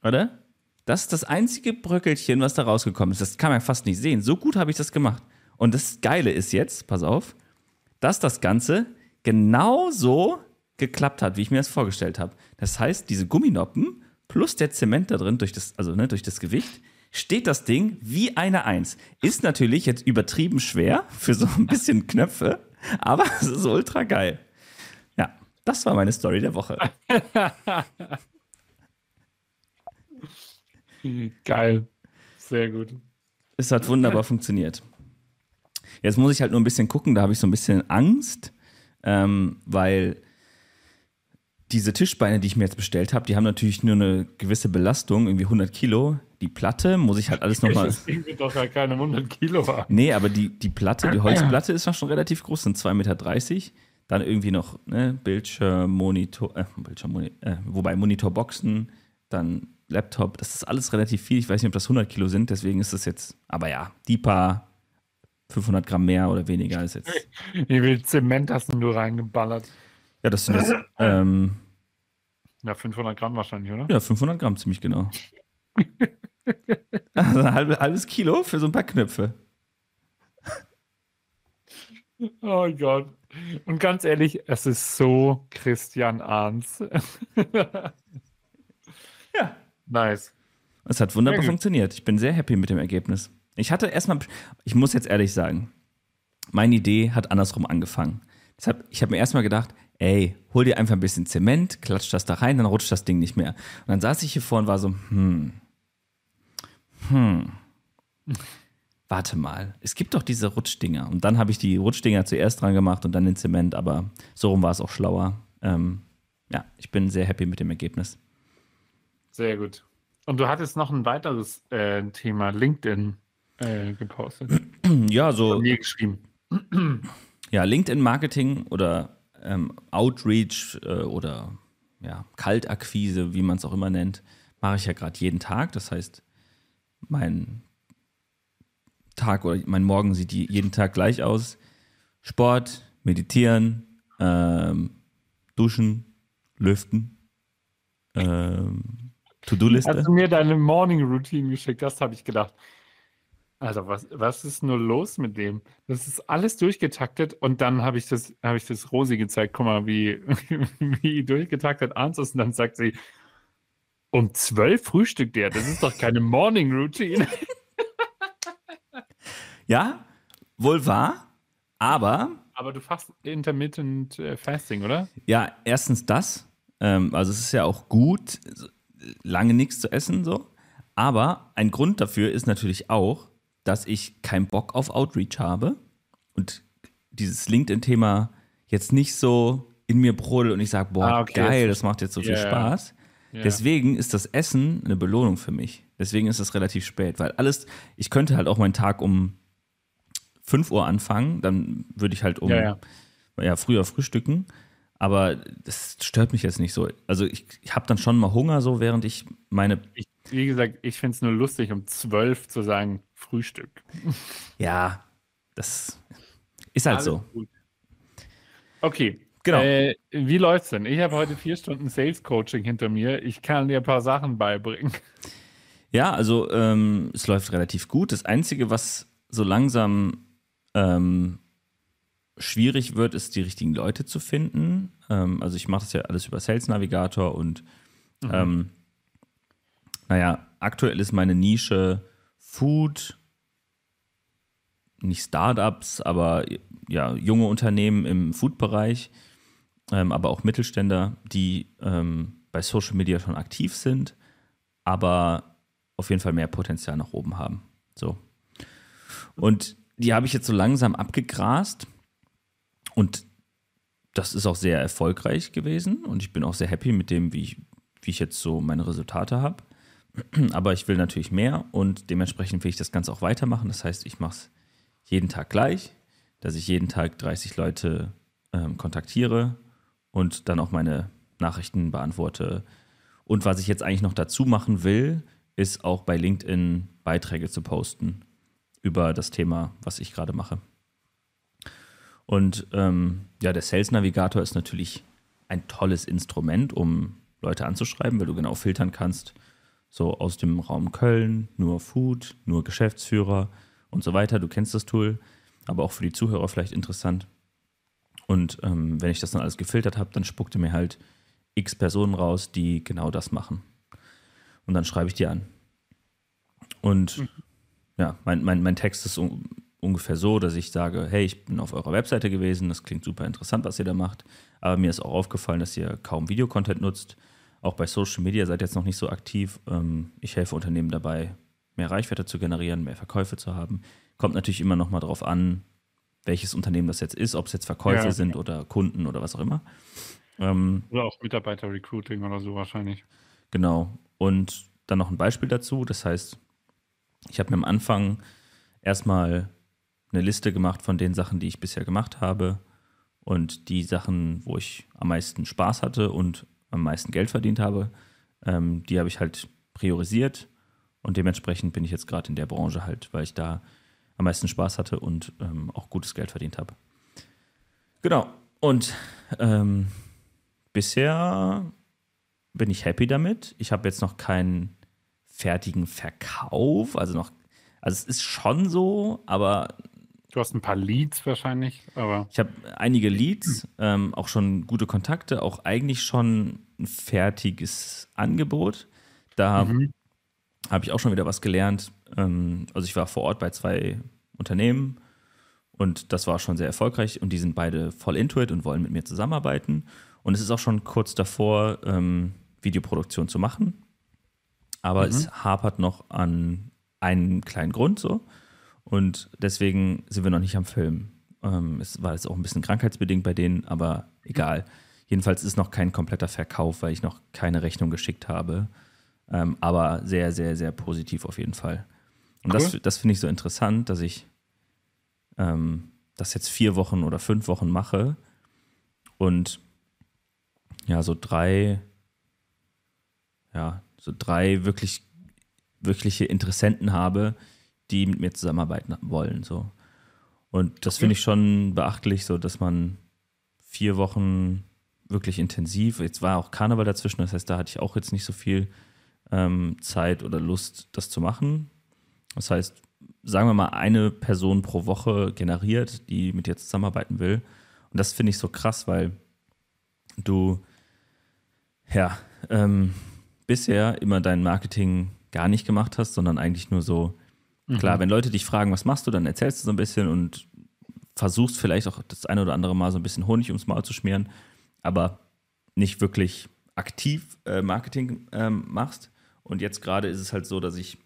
A: oder? Das ist das einzige Bröckelchen, was da rausgekommen ist. Das kann man fast nicht sehen. So gut habe ich das gemacht. Und das Geile ist jetzt, pass auf, dass das Ganze genauso geklappt hat, wie ich mir das vorgestellt habe. Das heißt, diese Gumminoppen plus der Zement da drin, durch das, also ne, durch das Gewicht, steht das Ding wie eine Eins. Ist natürlich jetzt übertrieben schwer für so ein bisschen Knöpfe, aber es ist ultra geil. Das war meine Story der Woche.
B: Geil. Sehr gut.
A: Es hat wunderbar funktioniert. Jetzt muss ich halt nur ein bisschen gucken, da habe ich so ein bisschen Angst, ähm, weil diese Tischbeine, die ich mir jetzt bestellt habe, die haben natürlich nur eine gewisse Belastung, irgendwie 100 Kilo. Die Platte muss ich halt alles nochmal.
B: Das Ding wird doch ja keine 100 Kilo haben.
A: Nee, aber die, die Platte, die Holzplatte ist noch schon relativ groß, sind 2,30 Meter. Dann irgendwie noch ne, Bildschirm, Monitor, äh, Bildschirm, äh, wobei Monitorboxen, dann Laptop, das ist alles relativ viel. Ich weiß nicht, ob das 100 Kilo sind, deswegen ist das jetzt, aber ja, die paar 500 Gramm mehr oder weniger ist jetzt.
B: Wie viel Zement hast du reingeballert?
A: Ja, das sind jetzt, ähm,
B: ja, 500 Gramm wahrscheinlich, oder?
A: Ja, 500 Gramm, ziemlich genau. also ein halbes, halbes Kilo für so ein paar Knöpfe.
B: Oh Gott. Und ganz ehrlich, es ist so Christian Arns.
A: ja.
B: Nice.
A: Es hat wunderbar funktioniert. Ich bin sehr happy mit dem Ergebnis. Ich hatte erstmal, ich muss jetzt ehrlich sagen, meine Idee hat andersrum angefangen. Deshalb, ich habe mir erstmal gedacht, ey, hol dir einfach ein bisschen Zement, klatsch das da rein, dann rutscht das Ding nicht mehr. Und dann saß ich hier vor und war so, hm, hm, warte mal, es gibt doch diese Rutschdinger. Und dann habe ich die Rutschdinger zuerst dran gemacht und dann den Zement, aber so rum war es auch schlauer. Ähm, ja, ich bin sehr happy mit dem Ergebnis.
B: Sehr gut. Und du hattest noch ein weiteres äh, Thema LinkedIn äh, gepostet.
A: Ja, so.
B: Von mir geschrieben.
A: Ja, LinkedIn-Marketing oder ähm, Outreach äh, oder ja, Kaltakquise, wie man es auch immer nennt, mache ich ja gerade jeden Tag. Das heißt, mein Tag oder mein Morgen sieht jeden Tag gleich aus. Sport, meditieren, ähm, duschen, lüften, ähm, To-Do-Liste?
B: Als du mir deine Morning Routine geschickt hast, habe ich gedacht, Also was, was ist nur los mit dem? Das ist alles durchgetaktet und dann habe ich das, habe ich das Rosi gezeigt. Guck mal, wie, wie durchgetaktet Arns ist. Und dann sagt sie, um zwölf frühstückt der. Das ist doch keine Morning Routine.
A: ja, wohl wahr, aber.
B: Aber du fast intermittent äh, Fasting, oder?
A: Ja, erstens das. Ähm, also es ist ja auch gut, lange nichts zu essen, so. Aber ein Grund dafür ist natürlich auch, dass ich keinen Bock auf Outreach habe und dieses LinkedIn-Thema jetzt nicht so in mir brodelt und ich sage, boah, ah, okay, geil, das macht jetzt so yeah, viel Spaß. Yeah. Deswegen ist das Essen eine Belohnung für mich. Deswegen ist es relativ spät, weil alles, ich könnte halt auch meinen Tag um 5 Uhr anfangen, dann würde ich halt um ja, ja. ja, früher frühstücken. Aber das stört mich jetzt nicht so. Also ich, ich habe dann schon mal Hunger, so während ich meine.
B: Ich, wie gesagt, ich finde es nur lustig, um 12 zu sagen, Frühstück.
A: Ja, das ist halt Alles so. Gut.
B: Okay. Genau. Äh, wie läuft's denn? Ich habe heute vier Stunden Sales Coaching hinter mir. Ich kann dir ein paar Sachen beibringen.
A: Ja, also ähm, es läuft relativ gut. Das Einzige, was so langsam ähm, schwierig wird, ist die richtigen Leute zu finden. Ähm, also ich mache das ja alles über Sales Navigator und mhm. Ähm, naja, aktuell ist meine Nische Food, nicht Startups, aber ja, junge Unternehmen im Food-Bereich, ähm, aber auch Mittelständler, die ähm, bei Social Media schon aktiv sind, aber auf jeden Fall mehr Potenzial nach oben haben. So. Und die habe ich jetzt so langsam abgegrast und das ist auch sehr erfolgreich gewesen und ich bin auch sehr happy mit dem, wie ich, wie ich jetzt so meine Resultate habe. Aber ich will natürlich mehr und dementsprechend will ich das Ganze auch weitermachen. Das heißt, ich mache es jeden Tag gleich, dass ich jeden Tag 30 Leute ähm, kontaktiere und dann auch meine Nachrichten beantworte. Und was ich jetzt eigentlich noch dazu machen will, ist auch bei LinkedIn Beiträge zu posten über das Thema, was ich gerade mache. Und ähm, ja, der Sales Navigator ist natürlich ein tolles Instrument, um Leute anzuschreiben, weil du genau filtern kannst, so aus dem Raum Köln, nur Food, nur Geschäftsführer und so weiter. Du kennst das Tool, aber auch für die Zuhörer vielleicht interessant. Und ähm, wenn ich das dann alles gefiltert habe, dann spuckte mir halt x Personen raus, die genau das machen. Und dann schreibe ich die an. Und mhm. Ja, mein, mein, mein Text ist un ungefähr so, dass ich sage, hey, ich bin auf eurer Webseite gewesen, das klingt super interessant, was ihr da macht. Aber mir ist auch aufgefallen, dass ihr kaum Videocontent nutzt auch bei Social Media seid ihr jetzt noch nicht so aktiv. Ähm, ich helfe Unternehmen dabei, mehr Reichweite zu generieren, mehr Verkäufe zu haben. Kommt natürlich immer noch mal darauf an, welches Unternehmen das jetzt ist, ob es jetzt Verkäufe ja. sind oder Kunden oder was auch immer.
B: Ähm, oder auch Mitarbeiter-Recruiting oder so wahrscheinlich.
A: Genau. Und dann noch ein Beispiel dazu. Das heißt, ich habe mir am Anfang erstmal eine Liste gemacht von den Sachen, die ich bisher gemacht habe und die Sachen, wo ich am meisten Spaß hatte und am meisten Geld verdient habe, ähm, die habe ich halt priorisiert und dementsprechend bin ich jetzt gerade in der Branche halt, weil ich da am meisten Spaß hatte und ähm, auch gutes Geld verdient habe. Genau. Und ähm, bisher bin ich happy damit. Ich habe jetzt noch keinen fertigen Verkauf, also noch, also es ist schon so, aber
B: Du hast ein paar Leads wahrscheinlich, aber.
A: Ich habe einige Leads, ähm, auch schon gute Kontakte, auch eigentlich schon ein fertiges Angebot. Da mhm. habe ich auch schon wieder was gelernt. Ähm, also ich war vor Ort bei zwei Unternehmen und das war schon sehr erfolgreich und die sind beide voll into it und wollen mit mir zusammenarbeiten. Und es ist auch schon kurz davor, ähm, Videoproduktion zu machen. Aber mhm. es hapert noch an einem kleinen Grund so. Und deswegen sind wir noch nicht am Film. Ähm, es war jetzt auch ein bisschen krankheitsbedingt bei denen, aber egal. Jedenfalls ist noch kein kompletter Verkauf, weil ich noch keine Rechnung geschickt habe. Ähm, aber sehr, sehr, sehr positiv auf jeden Fall. Und cool. das, das finde ich so interessant, dass ich ähm, das jetzt vier Wochen oder fünf Wochen mache und ja, so drei, ja, so drei wirklich, wirkliche Interessenten habe, die mit mir zusammenarbeiten wollen. So. Und das okay. finde ich schon beachtlich, so dass man vier Wochen wirklich intensiv, jetzt war auch Karneval dazwischen, das heißt, da hatte ich auch jetzt nicht so viel ähm, Zeit oder Lust, das zu machen. Das heißt, sagen wir mal, eine Person pro Woche generiert, die mit dir zusammenarbeiten will. Und das finde ich so krass, weil du ja ähm, bisher immer dein Marketing gar nicht gemacht hast, sondern eigentlich nur so, mhm. klar, wenn Leute dich fragen, was machst du, dann erzählst du so ein bisschen und versuchst vielleicht auch das eine oder andere Mal so ein bisschen Honig ums Maul zu schmieren, aber nicht wirklich aktiv äh, Marketing ähm, machst. Und jetzt gerade ist es halt so, dass ich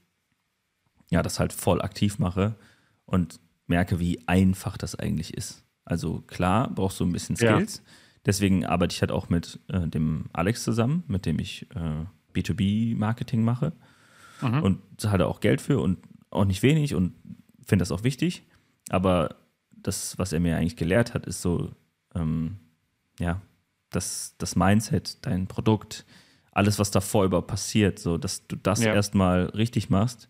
A: ja das halt voll aktiv mache und merke, wie einfach das eigentlich ist. Also klar, brauchst du ein bisschen Skills. Ja. Deswegen arbeite ich halt auch mit äh, dem Alex zusammen, mit dem ich äh, B2B-Marketing mache. Mhm. Und er auch Geld für und auch nicht wenig und finde das auch wichtig. Aber das, was er mir eigentlich gelehrt hat, ist so, ähm, ja, das, das Mindset, dein Produkt, alles, was davor über passiert, so, dass du das ja. erstmal richtig machst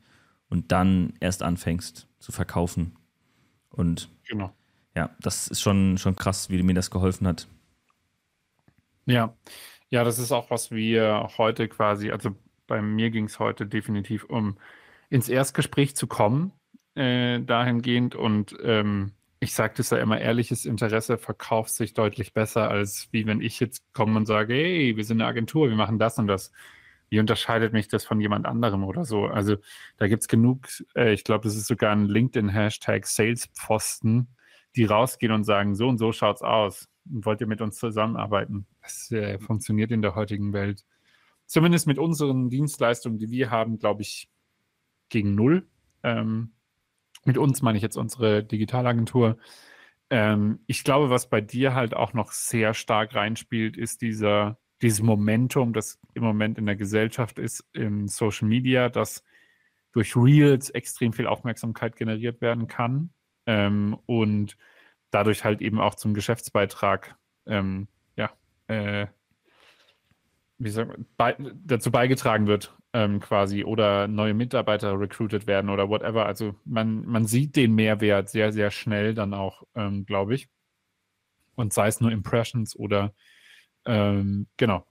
A: und dann erst anfängst zu verkaufen. Und genau. ja, das ist schon, schon krass, wie mir das geholfen hat.
B: Ja, ja, das ist auch, was wir heute quasi, also bei mir ging es heute definitiv um ins Erstgespräch zu kommen, äh, dahingehend und ähm, ich sage das ja immer, ehrliches Interesse verkauft sich deutlich besser, als wie wenn ich jetzt komme und sage, hey, wir sind eine Agentur, wir machen das und das. Wie unterscheidet mich das von jemand anderem oder so? Also da gibt es genug, äh, ich glaube, das ist sogar ein LinkedIn-Hashtag Salespfosten, die rausgehen und sagen, so und so schaut's aus. Wollt ihr mit uns zusammenarbeiten? Das äh, funktioniert in der heutigen Welt. Zumindest mit unseren Dienstleistungen, die wir haben, glaube ich, gegen null. Ähm, mit uns meine ich jetzt unsere Digitalagentur. Ähm, ich glaube, was bei dir halt auch noch sehr stark reinspielt, ist dieser, dieses Momentum, das im Moment in der Gesellschaft ist, im Social Media, dass durch Reels extrem viel Aufmerksamkeit generiert werden kann ähm, und dadurch halt eben auch zum Geschäftsbeitrag ähm, ja, äh, wie sagt bei, dazu beigetragen wird, ähm, quasi, oder neue Mitarbeiter recruited werden oder whatever. Also man, man sieht den Mehrwert sehr, sehr schnell dann auch, ähm, glaube ich. Und sei es nur Impressions oder ähm, genau.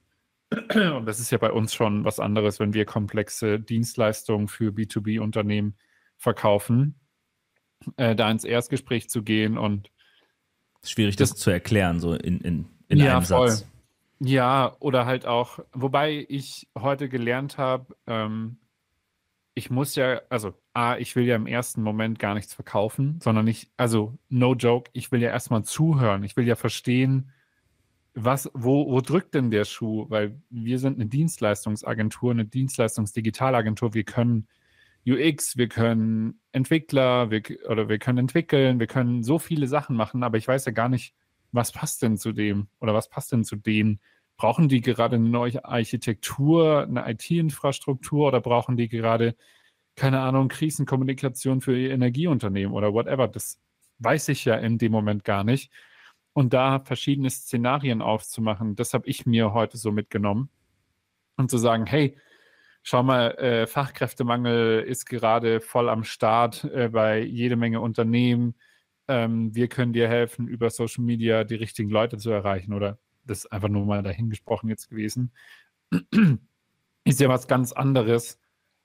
B: Und das ist ja bei uns schon was anderes, wenn wir komplexe Dienstleistungen für B2B-Unternehmen verkaufen, äh, da ins Erstgespräch zu gehen und
A: schwierig, das, das zu erklären, so in, in, in ja, einem voll. Satz.
B: Ja, oder halt auch, wobei ich heute gelernt habe, ähm, ich muss ja, also A, ich will ja im ersten Moment gar nichts verkaufen, sondern ich, also no joke, ich will ja erstmal zuhören. Ich will ja verstehen, was, wo, wo drückt denn der Schuh? Weil wir sind eine Dienstleistungsagentur, eine Dienstleistungsdigitalagentur. Wir können UX, wir können Entwickler, wir, oder wir können entwickeln, wir können so viele Sachen machen, aber ich weiß ja gar nicht, was passt denn zu dem oder was passt denn zu denen? Brauchen die gerade eine neue Architektur, eine IT-Infrastruktur oder brauchen die gerade, keine Ahnung, Krisenkommunikation für ihr Energieunternehmen oder whatever? Das weiß ich ja in dem Moment gar nicht. Und da verschiedene Szenarien aufzumachen, das habe ich mir heute so mitgenommen. Und zu sagen, hey, schau mal, äh, Fachkräftemangel ist gerade voll am Start äh, bei jede Menge Unternehmen ähm, wir können dir helfen, über Social Media die richtigen Leute zu erreichen oder das ist einfach nur mal dahingesprochen jetzt gewesen, ist ja was ganz anderes.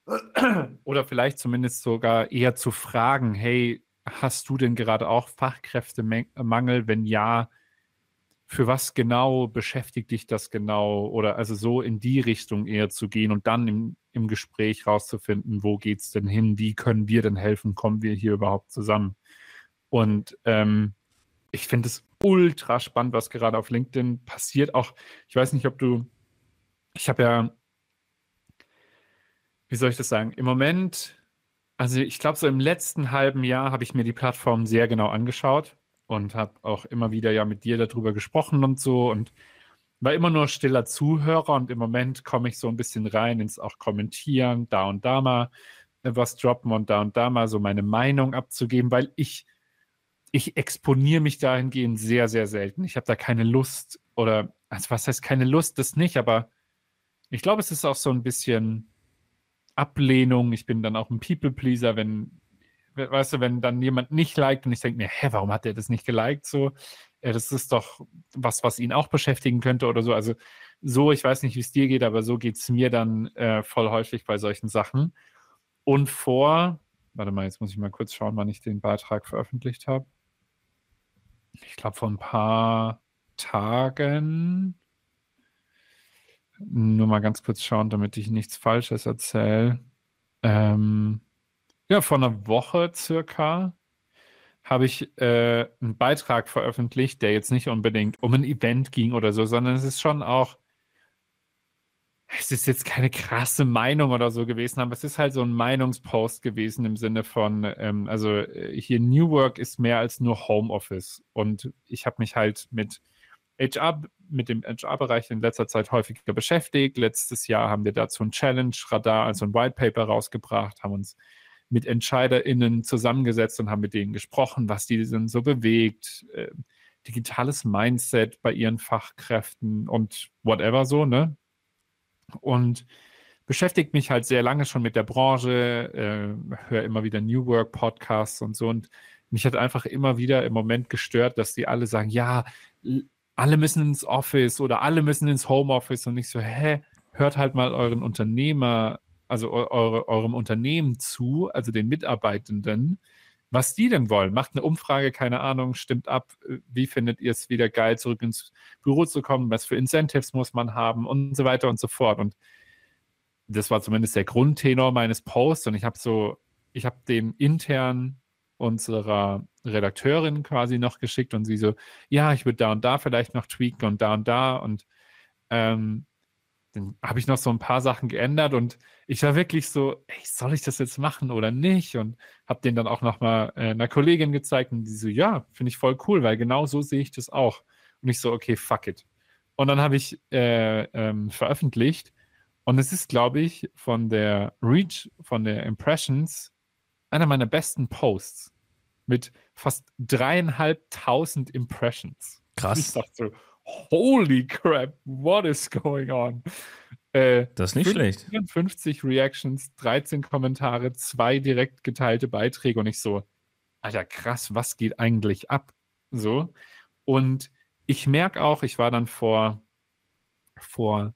B: Oder vielleicht zumindest sogar eher zu fragen, hey, hast du denn gerade auch Fachkräftemangel? Wenn ja, für was genau beschäftigt dich das genau? Oder also so in die Richtung eher zu gehen und dann im, im Gespräch rauszufinden, wo geht es denn hin? Wie können wir denn helfen? Kommen wir hier überhaupt zusammen? Und ähm, ich finde es ultra spannend, was gerade auf LinkedIn passiert. Auch, ich weiß nicht, ob du, ich habe ja, wie soll ich das sagen, im Moment, also ich glaube, so im letzten halben Jahr habe ich mir die Plattform sehr genau angeschaut und habe auch immer wieder ja mit dir darüber gesprochen und so und war immer nur stiller Zuhörer und im Moment komme ich so ein bisschen rein ins auch Kommentieren, da und da mal was droppen und da und da mal so meine Meinung abzugeben, weil ich ich exponiere mich dahingehend sehr, sehr selten. Ich habe da keine Lust oder, also was heißt keine Lust, das nicht, aber ich glaube, es ist auch so ein bisschen Ablehnung. Ich bin dann auch ein People-Pleaser, wenn, weißt du, wenn dann jemand nicht liked und ich denke mir, hä, warum hat der das nicht geliked? So, ja, das ist doch was, was ihn auch beschäftigen könnte oder so. Also so, ich weiß nicht, wie es dir geht, aber so geht es mir dann äh, voll häufig bei solchen Sachen. Und vor warte mal, jetzt muss ich mal kurz schauen, wann ich den Beitrag veröffentlicht habe. Ich glaube, vor ein paar Tagen. Nur mal ganz kurz schauen, damit ich nichts Falsches erzähle. Ähm, ja, vor einer Woche circa habe ich äh, einen Beitrag veröffentlicht, der jetzt nicht unbedingt um ein Event ging oder so, sondern es ist schon auch, es ist jetzt keine krasse Meinung oder so gewesen, aber es ist halt so ein Meinungspost gewesen im Sinne von, ähm, also äh, hier New Work ist mehr als nur Homeoffice und ich habe mich halt mit HR, mit dem HR-Bereich in letzter Zeit häufiger beschäftigt. Letztes Jahr haben wir dazu ein Challenge-Radar, also ein White Paper rausgebracht, haben uns mit EntscheiderInnen zusammengesetzt und haben mit denen gesprochen, was die denn so bewegt, äh, digitales Mindset bei ihren Fachkräften und whatever so, ne? Und beschäftigt mich halt sehr lange schon mit der Branche, äh, höre immer wieder New Work Podcasts und so. Und mich hat einfach immer wieder im Moment gestört, dass die alle sagen, ja, alle müssen ins Office oder alle müssen ins Homeoffice. Und ich so, hä, hört halt mal euren Unternehmer also eure, eurem Unternehmen zu, also den Mitarbeitenden, was die denn wollen. Macht eine Umfrage, keine Ahnung, stimmt ab, äh, wie findet ihr es wieder geil, zurück ins Büro zu kommen, was für Incentives muss man haben und so weiter und so fort. Und das war zumindest der Grundtenor meines Posts und ich habe so, ich habe den intern unserer Redakteurin quasi noch geschickt und sie so, ja, ich würde da und da vielleicht noch tweaken und da und da und ähm, dann habe ich noch so ein paar Sachen geändert und ich war wirklich so, ey, soll ich das jetzt machen oder nicht? Und habe den dann auch nochmal äh, einer Kollegin gezeigt und die so, ja, finde ich voll cool, weil genau so sehe ich das auch. Und ich so, okay, fuck it. Und dann habe ich äh, ähm, veröffentlicht und es ist, glaube ich, von der Reach, von der Impressions, einer meiner besten Posts mit fast dreieinhalbtausend Impressions.
A: Krass.
B: Ich dachte so, holy crap, what is going on?
A: Äh, das ist nicht
B: 54 schlecht. Reactions, 13 Kommentare, zwei direkt geteilte Beiträge und ich so, Alter, krass, was geht eigentlich ab? So. Und ich merke auch, ich war dann vor, vor,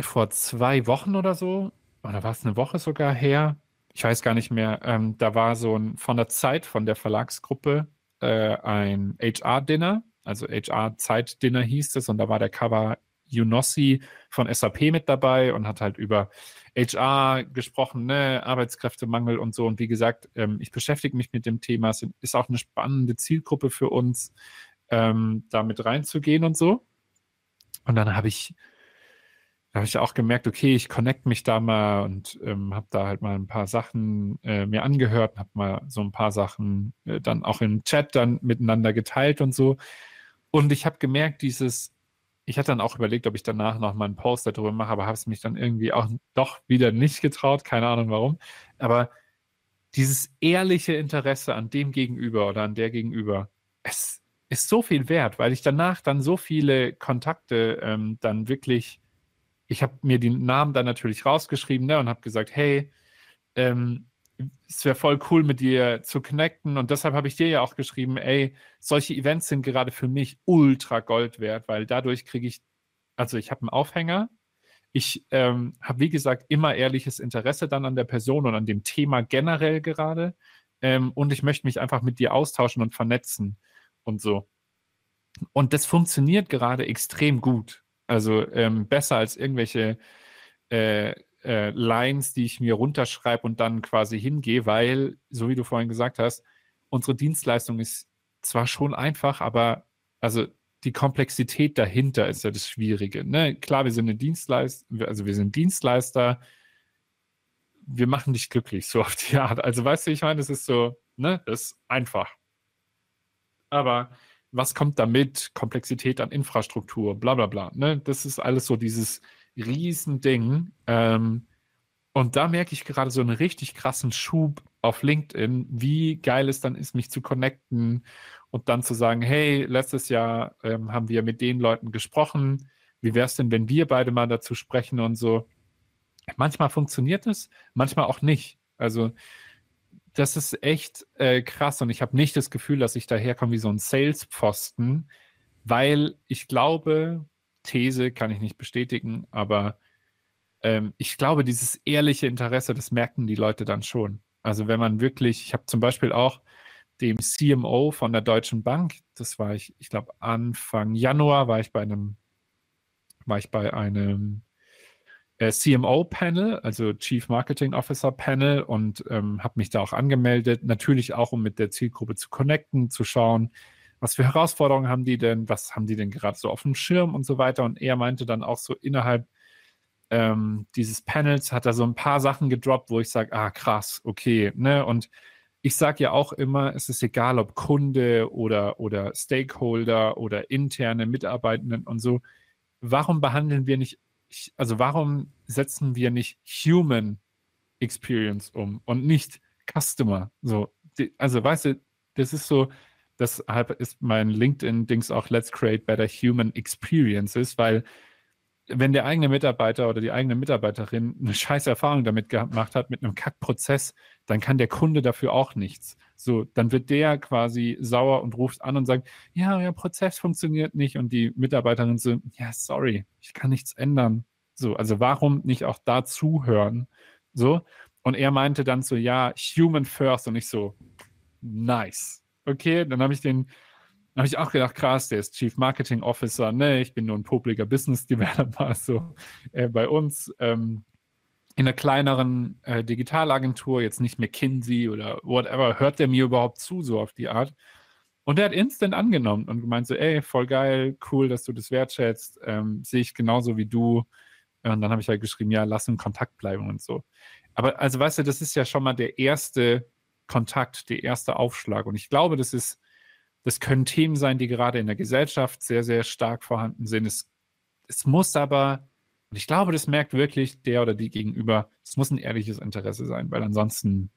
B: vor zwei Wochen oder so, oder war es eine Woche sogar her? Ich weiß gar nicht mehr. Ähm, da war so ein von der Zeit, von der Verlagsgruppe, äh, ein HR-Dinner also HR-Zeit-Dinner hieß es und da war der Cover Junossi von SAP mit dabei und hat halt über HR gesprochen, ne, Arbeitskräftemangel und so. Und wie gesagt, ähm, ich beschäftige mich mit dem Thema. Es ist auch eine spannende Zielgruppe für uns, ähm, da mit reinzugehen und so. Und dann habe ich, habe ich auch gemerkt, okay, ich connect mich da mal und ähm, habe da halt mal ein paar Sachen äh, mir angehört, habe mal so ein paar Sachen äh, dann auch im Chat dann miteinander geteilt und so. Und ich habe gemerkt, dieses, ich hatte dann auch überlegt, ob ich danach noch mal einen Post darüber mache, aber habe es mich dann irgendwie auch doch wieder nicht getraut, keine Ahnung warum. Aber dieses ehrliche Interesse an dem Gegenüber oder an der Gegenüber, es ist so viel wert, weil ich danach dann so viele Kontakte ähm, dann wirklich, ich habe mir die Namen dann natürlich rausgeschrieben ne, und habe gesagt, hey, ähm, es wäre voll cool, mit dir zu connecten. Und deshalb habe ich dir ja auch geschrieben, ey, solche Events sind gerade für mich ultra Gold wert, weil dadurch kriege ich, also ich habe einen Aufhänger. Ich ähm, habe, wie gesagt, immer ehrliches Interesse dann an der Person und an dem Thema generell gerade. Ähm, und ich möchte mich einfach mit dir austauschen und vernetzen und so. Und das funktioniert gerade extrem gut. Also ähm, besser als irgendwelche äh, äh, Lines, die ich mir runterschreibe und dann quasi hingehe, weil, so wie du vorhin gesagt hast, unsere Dienstleistung ist zwar schon einfach, aber also die Komplexität dahinter ist ja das Schwierige. Ne? Klar, wir sind eine Dienstleister, also wir sind Dienstleister, wir machen dich glücklich, so auf die Art. Also weißt du, ich meine, das ist so, ne, das ist einfach. Aber was kommt damit? Komplexität an Infrastruktur, bla bla bla. Ne? Das ist alles so dieses Riesending. Ähm, und da merke ich gerade so einen richtig krassen Schub auf LinkedIn, wie geil es dann ist, mich zu connecten und dann zu sagen, hey, letztes Jahr ähm, haben wir mit den Leuten gesprochen. Wie wäre es denn, wenn wir beide mal dazu sprechen und so? Manchmal funktioniert es, manchmal auch nicht. Also das ist echt äh, krass und ich habe nicht das Gefühl, dass ich daherkomme wie so ein Sales-Pfosten, weil ich glaube, These kann ich nicht bestätigen, aber ähm, ich glaube, dieses ehrliche Interesse, das merken die Leute dann schon. Also wenn man wirklich, ich habe zum Beispiel auch dem CMO von der Deutschen Bank, das war ich, ich glaube Anfang Januar war ich bei einem, war ich bei einem äh, CMO-Panel, also Chief Marketing Officer Panel und ähm, habe mich da auch angemeldet, natürlich auch, um mit der Zielgruppe zu connecten, zu schauen, was für Herausforderungen haben die denn, was haben die denn gerade so auf dem Schirm und so weiter. Und er meinte dann auch so innerhalb ähm, dieses Panels hat er so ein paar Sachen gedroppt, wo ich sage, ah krass, okay, ne? Und ich sage ja auch immer, es ist egal, ob Kunde oder, oder Stakeholder oder interne Mitarbeitenden und so. Warum behandeln wir nicht, also warum setzen wir nicht Human Experience um und nicht Customer? So, also weißt du, das ist so, deshalb ist mein LinkedIn-Dings auch Let's Create Better Human Experiences, weil wenn der eigene Mitarbeiter oder die eigene Mitarbeiterin eine scheiß Erfahrung damit gemacht hat, mit einem Kackprozess, dann kann der Kunde dafür auch nichts. So, dann wird der quasi sauer und ruft an und sagt, ja, euer Prozess funktioniert nicht. Und die Mitarbeiterin so, ja, sorry, ich kann nichts ändern. So, also warum nicht auch da zuhören? So, und er meinte dann so, ja, human first. Und ich so, nice. Okay, dann habe ich den habe ich auch gedacht, krass, der ist Chief Marketing Officer. Ne, ich bin nur ein publiker Business Developer, so äh, bei uns. Ähm, in einer kleineren äh, Digitalagentur, jetzt nicht McKinsey oder whatever, hört der mir überhaupt zu, so auf die Art. Und der hat instant angenommen und gemeint so, ey, voll geil, cool, dass du das wertschätzt, ähm, sehe ich genauso wie du. Und dann habe ich halt geschrieben, ja, lass in Kontakt bleiben und so. Aber also weißt du, das ist ja schon mal der erste Kontakt, der erste Aufschlag. Und ich glaube, das ist das können Themen sein, die gerade in der Gesellschaft sehr, sehr stark vorhanden sind. Es, es muss aber, und ich glaube, das merkt wirklich der oder die gegenüber, es muss ein ehrliches Interesse sein, weil ansonsten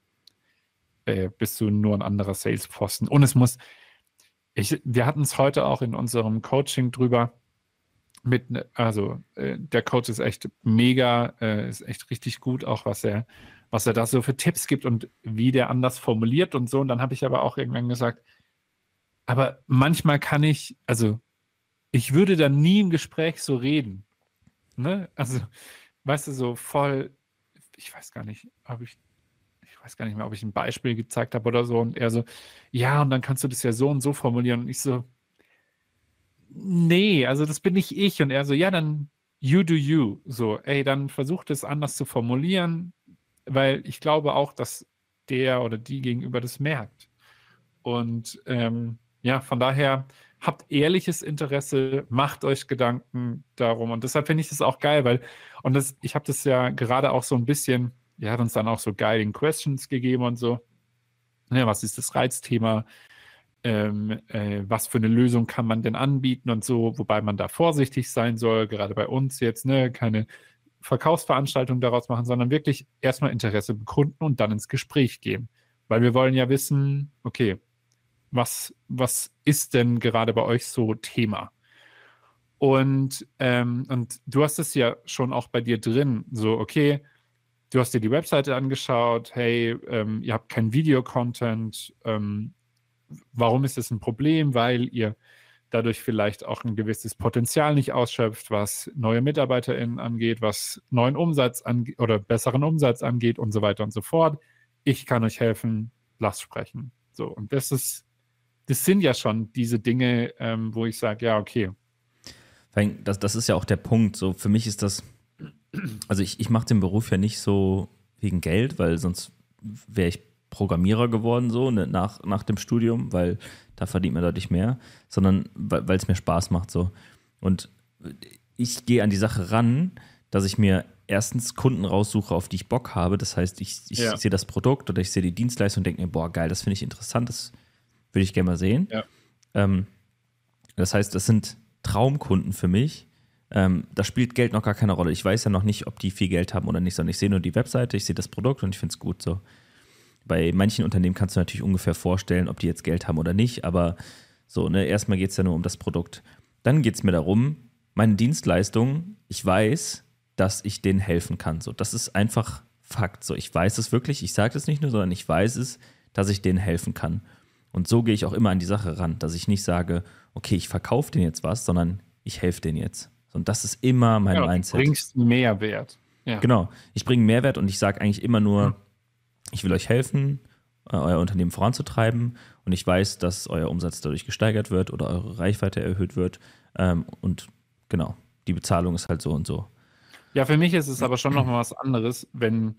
B: äh, bist du nur ein anderer Sales-Posten. Und es muss, ich, wir hatten es heute auch in unserem Coaching drüber. Mit, also äh, der Coach ist echt mega, äh, ist echt richtig gut, auch was er, was er da so für Tipps gibt und wie der anders formuliert und so. Und dann habe ich aber auch irgendwann gesagt, aber manchmal kann ich, also ich würde dann nie im Gespräch so reden. Ne? Also, weißt du, so voll, ich weiß gar nicht, ob ich, ich weiß gar nicht mehr, ob ich ein Beispiel gezeigt habe oder so. Und er so, ja, und dann kannst du das ja so und so formulieren. Und ich so, nee, also das bin nicht ich. Und er so, ja, dann you do you. So, ey, dann versuch das anders zu formulieren, weil ich glaube auch, dass der oder die gegenüber das merkt. Und ähm, ja, von daher habt ehrliches Interesse, macht euch Gedanken darum. Und deshalb finde ich das auch geil, weil, und das, ich habe das ja gerade auch so ein bisschen, ihr hat uns dann auch so Guiding Questions gegeben und so. Ja, was ist das Reizthema? Ähm, äh, was für eine Lösung kann man denn anbieten und so, wobei man da vorsichtig sein soll, gerade bei uns jetzt, ne, keine Verkaufsveranstaltung daraus machen, sondern wirklich erstmal Interesse bekunden und dann ins Gespräch gehen. Weil wir wollen ja wissen, okay, was, was ist denn gerade bei euch so Thema? Und, ähm, und du hast es ja schon auch bei dir drin, so, okay, du hast dir die Webseite angeschaut, hey, ähm, ihr habt kein Videocontent, ähm, warum ist das ein Problem? Weil ihr dadurch vielleicht auch ein gewisses Potenzial nicht ausschöpft, was neue MitarbeiterInnen angeht, was neuen Umsatz angeht oder besseren Umsatz angeht und so weiter und so fort. Ich kann euch helfen, lasst sprechen. So, und das ist das sind ja schon diese Dinge, ähm, wo ich sage, ja, okay.
A: Das, das ist ja auch der Punkt. So, für mich ist das, also ich, ich mache den Beruf ja nicht so wegen Geld, weil sonst wäre ich Programmierer geworden, so ne, nach, nach dem Studium, weil da verdient man deutlich mehr, sondern weil es mir Spaß macht. so. Und ich gehe an die Sache ran, dass ich mir erstens Kunden raussuche, auf die ich Bock habe. Das heißt, ich, ich ja. sehe das Produkt oder ich sehe die Dienstleistung und denke mir, boah, geil, das finde ich interessant, das würde ich gerne mal sehen. Ja. Ähm, das heißt, das sind Traumkunden für mich. Ähm, da spielt Geld noch gar keine Rolle. Ich weiß ja noch nicht, ob die viel Geld haben oder nicht, sondern ich sehe nur die Webseite, ich sehe das Produkt und ich finde es gut so. Bei manchen Unternehmen kannst du natürlich ungefähr vorstellen, ob die jetzt Geld haben oder nicht, aber so, ne, erstmal geht es ja nur um das Produkt. Dann geht es mir darum, meine Dienstleistung, ich weiß, dass ich denen helfen kann. So, das ist einfach Fakt. So, ich weiß es wirklich, ich sage es nicht nur, sondern ich weiß es, dass ich denen helfen kann. Und so gehe ich auch immer an die Sache ran, dass ich nicht sage, okay, ich verkaufe denen jetzt was, sondern ich helfe denen jetzt. Und das ist immer mein ja, Mindset.
B: Du bringst Mehrwert. Ja.
A: Genau. Ich bringe Mehrwert und ich sage eigentlich immer nur,
B: Hm.
A: Ich will euch helfen, äh, euer Unternehmen voranzutreiben und ich weiß, dass euer Umsatz dadurch gesteigert wird oder eure Reichweite erhöht wird. Ähm, und genau, die Bezahlung ist halt so und so.
B: Ja, für mich ist es aber schon nochmal was anderes, wenn,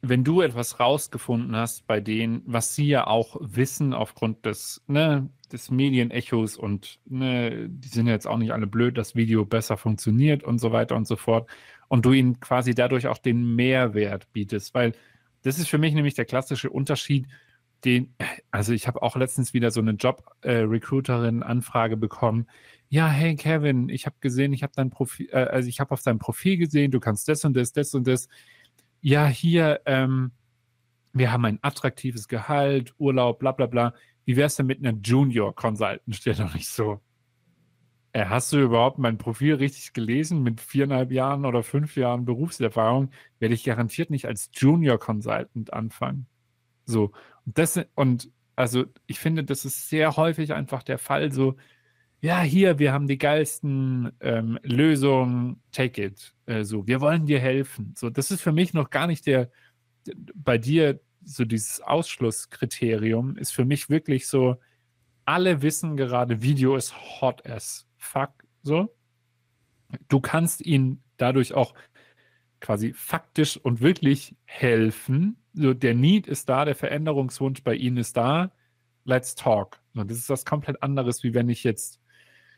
B: wenn du etwas rausgefunden hast bei denen, was sie ja auch wissen aufgrund des, ne, des Medienechos und ne, die sind jetzt auch nicht alle blöd, das Video besser funktioniert und so weiter und so fort. Und du ihnen quasi dadurch auch den Mehrwert bietest, weil das ist für mich nämlich der klassische Unterschied, den, also ich habe auch letztens wieder so eine Job-Recruiterin-Anfrage bekommen. Ja, hey Kevin, ich habe gesehen, ich habe dein Profil, äh, also ich habe auf deinem Profil gesehen, du kannst das und das, das und das. Ja, hier, ähm, wir haben ein attraktives Gehalt, Urlaub, bla bla bla. Wie wär's denn mit einer Junior Consultant? Steht doch nicht so. Äh, hast du überhaupt mein Profil richtig gelesen? Mit viereinhalb Jahren oder fünf Jahren Berufserfahrung werde ich garantiert nicht als Junior Consultant anfangen. So. Und das, und also ich finde, das ist sehr häufig einfach der Fall, so, ja, hier, wir haben die geilsten ähm, Lösungen, take it. Äh, so, wir wollen dir helfen. So, das ist für mich noch gar nicht der, bei dir, so dieses Ausschlusskriterium ist für mich wirklich so, alle wissen gerade, Video ist hot as fuck. So. Du kannst ihnen dadurch auch quasi faktisch und wirklich helfen. So, der Need ist da, der Veränderungswunsch bei ihnen ist da. Let's talk. So, das ist was komplett anderes, wie wenn ich jetzt,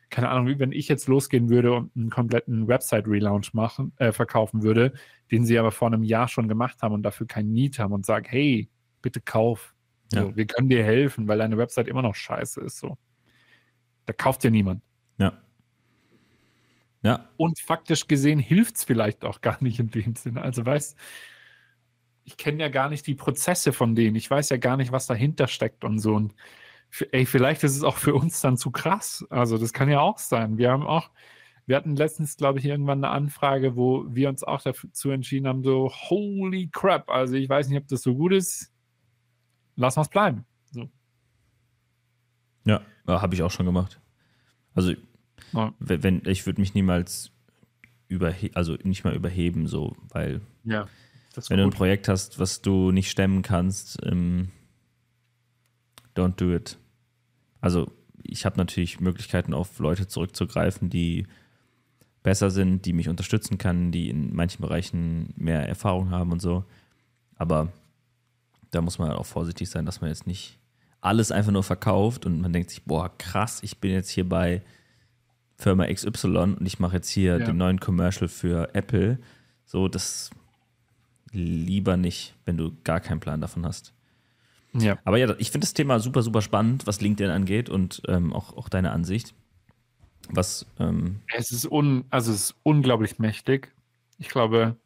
B: keine Ahnung, wie wenn ich jetzt losgehen würde und einen kompletten Website-Relaunch machen, äh, verkaufen würde, den sie aber vor einem Jahr schon gemacht haben und dafür keinen Need haben und sagen, hey, bitte kauf. So,
A: Ja.
B: Wir können dir helfen, weil deine Website immer noch scheiße ist. So. Da kauft ja niemand.
A: Ja. Ja,
B: Und faktisch gesehen hilft es vielleicht auch gar nicht in dem Sinne. Also weißt, ich kenne ja gar nicht die Prozesse von denen. Ich weiß ja gar nicht, was dahinter steckt und so. Und ey, vielleicht ist es auch für uns dann zu krass. Also das kann ja auch sein. Wir haben auch, wir hatten letztens, glaube ich, irgendwann eine Anfrage, wo wir uns auch dazu entschieden haben, so, holy crap, also ich weiß nicht, ob das so gut ist. Lass uns bleiben. So.
A: ja habe ich auch schon gemacht. Also,
B: Ja.
A: wenn, ich würde mich niemals überhe also nicht mal überheben, so, weil
B: Ja.
A: Wenn du ein
B: gut.
A: Projekt hast, was du nicht stemmen kannst, ähm, don't do it. Also ich habe natürlich Möglichkeiten, auf Leute zurückzugreifen, die besser sind, die mich unterstützen kann, die in manchen Bereichen mehr Erfahrung haben und so. Aber da muss man halt auch vorsichtig sein, dass man jetzt nicht alles einfach nur verkauft und man denkt sich, boah, krass, ich bin jetzt hier bei Firma XY und ich mache jetzt hier
B: Ja.
A: den neuen Commercial für Apple. So, das lieber nicht, wenn du gar keinen Plan davon hast.
B: Ja.
A: Aber ja, ich finde das Thema super, super spannend, was LinkedIn angeht und ähm, auch, auch deine Ansicht. Was, ähm,
B: Es ist, un, also es ist unglaublich mächtig. Ich glaube,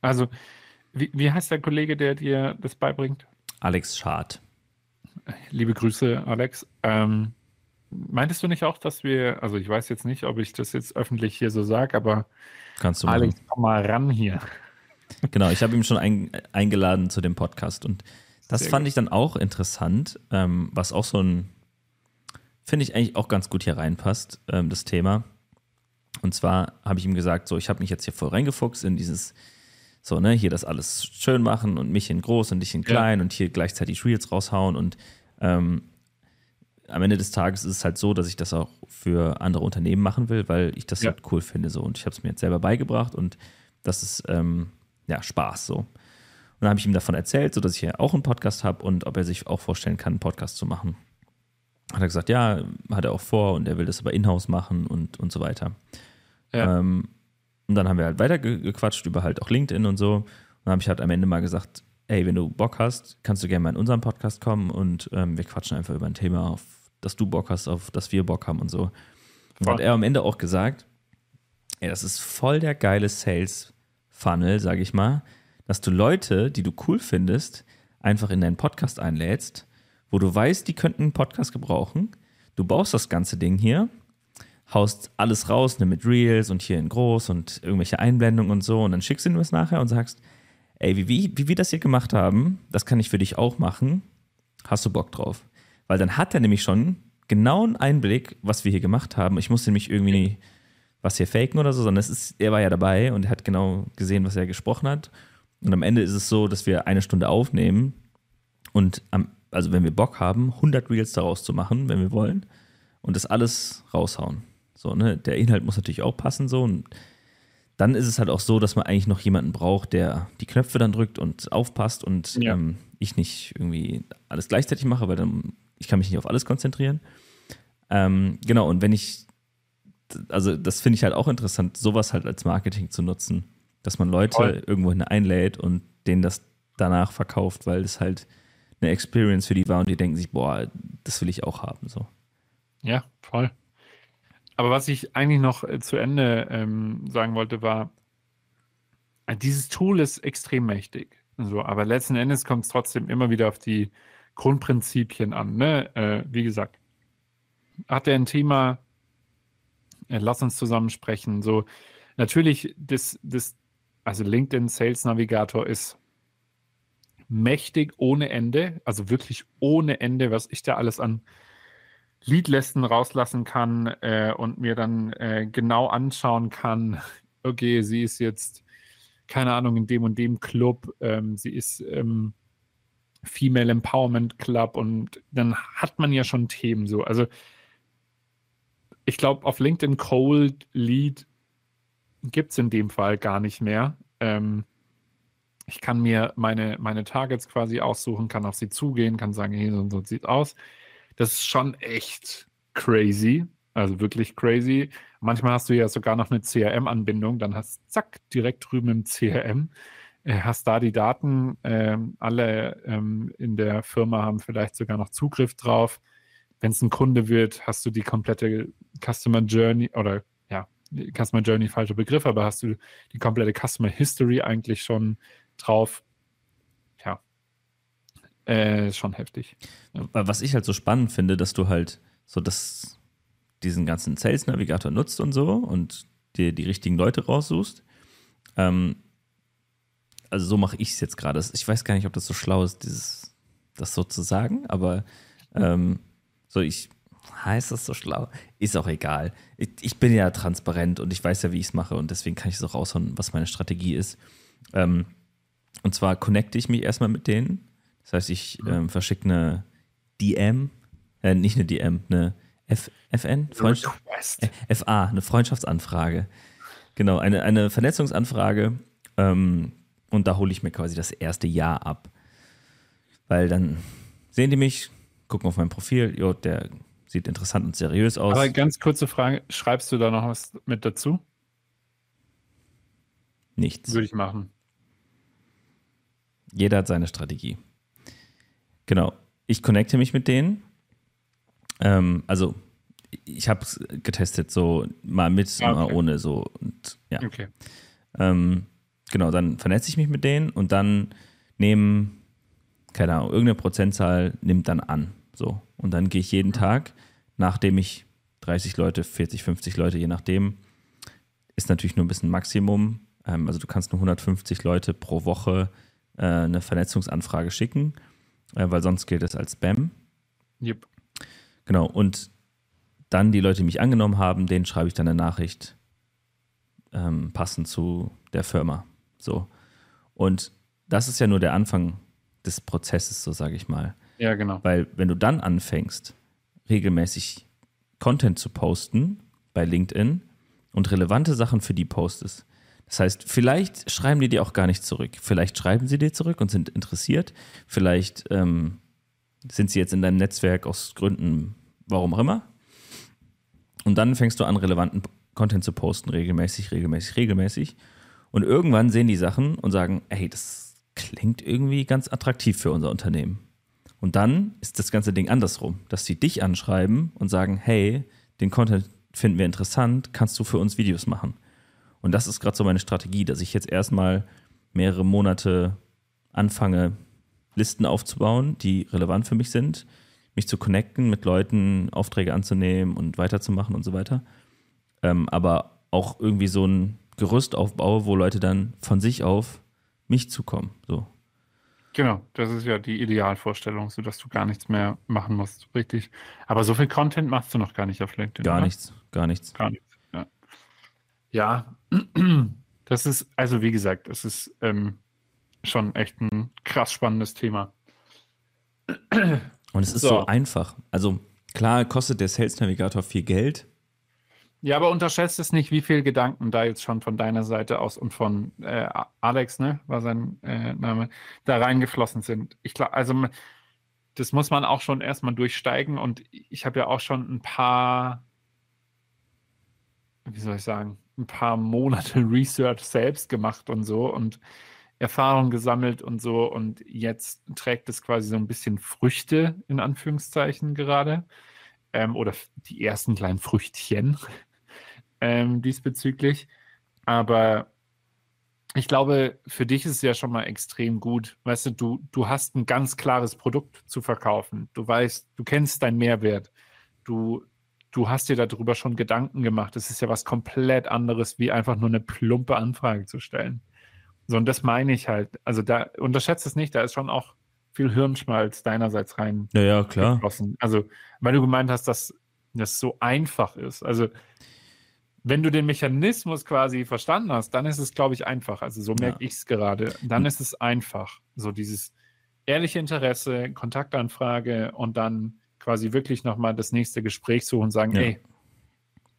B: also, wie, wie heißt der Kollege, der dir das beibringt?
A: Alex Schad.
B: Liebe Grüße, Alex. Ähm, meintest du nicht auch, dass wir, also ich weiß jetzt nicht, ob ich das jetzt öffentlich hier so sage, aber
A: Kannst du machen.
B: Alex, komm mal ran hier.
A: Genau, ich habe ihn schon ein, eingeladen zu dem Podcast und das
B: Sehr
A: fand
B: gut.
A: ich dann auch interessant, ähm, was auch so ein, finde ich eigentlich auch ganz gut hier reinpasst, ähm, das Thema. Und zwar habe ich ihm gesagt, so, ich habe mich jetzt hier voll reingefuchst in dieses, so, ne, hier das alles schön machen und mich in groß und dich in
B: Ja.
A: klein und hier gleichzeitig Reels raushauen und ähm, am Ende des Tages ist es halt so, dass ich das auch für andere Unternehmen machen will, weil ich das
B: Ja.
A: halt cool finde so und ich habe es mir jetzt selber beigebracht und das ist ähm, ja Spaß so. Und dann habe ich ihm davon erzählt, so dass ich hier auch einen Podcast habe und ob er sich auch vorstellen kann, einen Podcast zu machen. Hat er gesagt, ja, hat er auch vor und er will das aber in-house machen und, und so weiter.
B: Ja.
A: Ähm, und dann haben wir halt weitergequatscht über halt auch LinkedIn und so. Und dann habe ich halt am Ende mal gesagt, ey, wenn du Bock hast, kannst du gerne mal in unseren Podcast kommen und ähm, wir quatschen einfach über ein Thema, auf das du Bock hast, auf das wir Bock haben und so. Und hat er am Ende auch gesagt, ey, das ist voll der geile Sales-Funnel, sage ich mal, dass du Leute, die du cool findest, einfach in deinen Podcast einlädst, wo du weißt, die könnten einen Podcast gebrauchen. Du baust das ganze Ding hier, haust alles raus, ne, mit Reels und hier in groß und irgendwelche Einblendungen und so und dann schickst du ihm das nachher und sagst, ey, wie, wie, wie wir das hier gemacht haben, das kann ich für dich auch machen. Hast du Bock drauf? Weil dann hat er nämlich schon genau einen Einblick, was wir hier gemacht haben. Ich musste nämlich irgendwie was hier faken oder so, sondern es ist, er war ja dabei und hat genau gesehen, was er gesprochen hat. Und am Ende ist es so, dass wir eine Stunde aufnehmen und am, also wenn wir Bock haben, 100 Reels daraus zu machen, wenn wir wollen, und das alles raushauen. So, ne? Der Inhalt muss natürlich auch passen so und dann ist es halt auch so, dass man eigentlich noch jemanden braucht, der die Knöpfe dann drückt und aufpasst und ja. ähm, ich nicht irgendwie alles gleichzeitig mache, weil dann ich kann mich nicht auf alles konzentrieren. Ähm, genau, und wenn ich, also das finde ich halt auch interessant, sowas halt als Marketing zu nutzen, dass man Leute Voll. irgendwo einlädt und denen das danach verkauft, weil es halt eine Experience für die war und die denken sich, boah, das will ich auch haben. So.
B: Ja, voll. Aber was ich eigentlich noch äh, zu Ende ähm, sagen wollte, war, äh, dieses Tool ist extrem mächtig. So, aber letzten Endes kommt es trotzdem immer wieder auf die Grundprinzipien an. Ne? Äh, wie gesagt, hat er ein Thema, äh, lass uns zusammen sprechen. So, natürlich, das, das, also LinkedIn Sales Navigator ist mächtig ohne Ende, also wirklich ohne Ende, was ich da alles an Leadlisten rauslassen kann äh, und mir dann äh, genau anschauen kann, okay, sie ist jetzt, keine Ahnung, in dem und dem Club, ähm, sie ist ähm, Female Empowerment Club und dann hat man ja schon Themen so. Also ich glaube, auf LinkedIn Cold Lead gibt es in dem Fall gar nicht mehr. Ähm, ich kann mir meine, meine Targets quasi aussuchen, kann auf sie zugehen, kann sagen, hey, so, so sieht aus. Das ist schon echt crazy. Also wirklich crazy. Manchmal hast du ja sogar noch eine CRM-Anbindung, dann hast zack, direkt drüben im CRM, äh, hast da die Daten, äh, alle ähm, in der Firma haben vielleicht sogar noch Zugriff drauf. Wenn es ein Kunde wird, hast du die komplette Customer Journey oder ja, Customer Journey falscher Begriff, aber hast du die komplette Customer History eigentlich schon drauf. Äh, schon heftig.
A: Was ich halt so spannend finde, dass du halt so das, diesen ganzen Sales Navigator nutzt und so und dir die richtigen Leute raussuchst. Ähm, also so mache ich es jetzt gerade. Ich weiß gar nicht, ob das so schlau ist, dieses, das so zu sagen, aber ähm, so ich, heißt das so schlau? Ist auch egal. Ich, ich, bin ja transparent und ich weiß ja, wie ich es mache und deswegen kann ich es auch raushauen, was meine Strategie ist. Ähm, und zwar connecte ich mich erstmal mit denen das heißt, ich ähm, verschicke eine DM, äh, nicht eine DM, eine F, FN? Freund äh, FA, eine Freundschaftsanfrage. Genau, eine, eine Vernetzungsanfrage. Ähm, und da hole ich mir quasi das erste Jahr ab. Weil dann sehen die mich, gucken auf mein Profil, jo, der sieht interessant und seriös aus.
B: Aber ganz kurze Frage, schreibst du da noch was mit dazu?
A: Nichts.
B: Würde ich machen.
A: Jeder hat seine Strategie. Genau. Ich connecte mich mit denen. Ähm, also ich habe es getestet, so mal mit, okay. mal ohne so. Und, ja. Okay. Ähm, genau, dann vernetze ich mich mit denen und dann nehmen, keine Ahnung, irgendeine Prozentzahl nimmt dann an. So. Und dann gehe ich jeden Tag, nachdem ich 30 Leute, 40, 50 Leute, je nachdem, ist natürlich nur ein bisschen Maximum. Ähm, also du kannst nur 150 Leute pro Woche äh, eine Vernetzungsanfrage schicken weil sonst gilt es als Spam.
B: Yep.
A: Genau, und dann die Leute, die mich angenommen haben, denen schreibe ich dann eine Nachricht ähm, passend zu der Firma. So. Und das ist ja nur der Anfang des Prozesses, so sage ich mal.
B: Ja, genau.
A: Weil wenn du dann anfängst, regelmäßig Content zu posten bei LinkedIn und relevante Sachen für die postest, das heißt, vielleicht schreiben die dir auch gar nicht zurück. Vielleicht schreiben sie dir zurück und sind interessiert. Vielleicht ähm, sind sie jetzt in deinem Netzwerk aus Gründen, warum auch immer. Und dann fängst du an, relevanten Content zu posten, regelmäßig, regelmäßig, regelmäßig. Und irgendwann sehen die Sachen und sagen, hey, das klingt irgendwie ganz attraktiv für unser Unternehmen. Und dann ist das ganze Ding andersrum, dass sie dich anschreiben und sagen, hey, den Content finden wir interessant, kannst du für uns Videos machen? Und das ist gerade so meine Strategie, dass ich jetzt erstmal mehrere Monate anfange, Listen aufzubauen, die relevant für mich sind, mich zu connecten, mit Leuten Aufträge anzunehmen und weiterzumachen und so weiter. Ähm, aber auch irgendwie so ein Gerüst aufbaue, wo Leute dann von sich auf mich zukommen. So.
B: Genau, das ist ja die Idealvorstellung, sodass du gar nichts mehr machen musst, richtig. Aber so viel Content machst du noch gar nicht auf LinkedIn.
A: Gar oder? nichts, gar nichts.
B: Gar nichts. Ja, das ist, also wie gesagt, das ist ähm, schon echt ein krass spannendes Thema.
A: Und es ist so. so einfach. Also klar kostet der Sales Navigator viel Geld.
B: Ja, aber unterschätzt es nicht, wie viel Gedanken da jetzt schon von deiner Seite aus und von äh, Alex, ne, war sein äh, Name, da reingeflossen sind. Ich glaube, also das muss man auch schon erstmal durchsteigen und ich habe ja auch schon ein paar, wie soll ich sagen, ein paar Monate Research selbst gemacht und so und Erfahrung gesammelt und so und jetzt trägt es quasi so ein bisschen Früchte in Anführungszeichen gerade ähm, oder die ersten kleinen Früchtchen ähm, diesbezüglich. Aber ich glaube, für dich ist es ja schon mal extrem gut. Weißt du, du, du hast ein ganz klares Produkt zu verkaufen. Du weißt, du kennst deinen Mehrwert. Du, du hast dir darüber schon Gedanken gemacht. Es ist ja was komplett anderes, wie einfach nur eine plumpe Anfrage zu stellen. So, und das meine ich halt. Also da unterschätzt es nicht, da ist schon auch viel Hirnschmalz deinerseits rein.
A: Ja, ja, klar.
B: Geflossen. Also, weil du gemeint hast, dass das so einfach ist. Also, wenn du den Mechanismus quasi verstanden hast, dann ist es, glaube ich, einfach. Also, so merke ja. ich es gerade. Dann ist es einfach. So dieses ehrliche Interesse, Kontaktanfrage und dann quasi wirklich nochmal das nächste Gespräch suchen und sagen, ja. ey,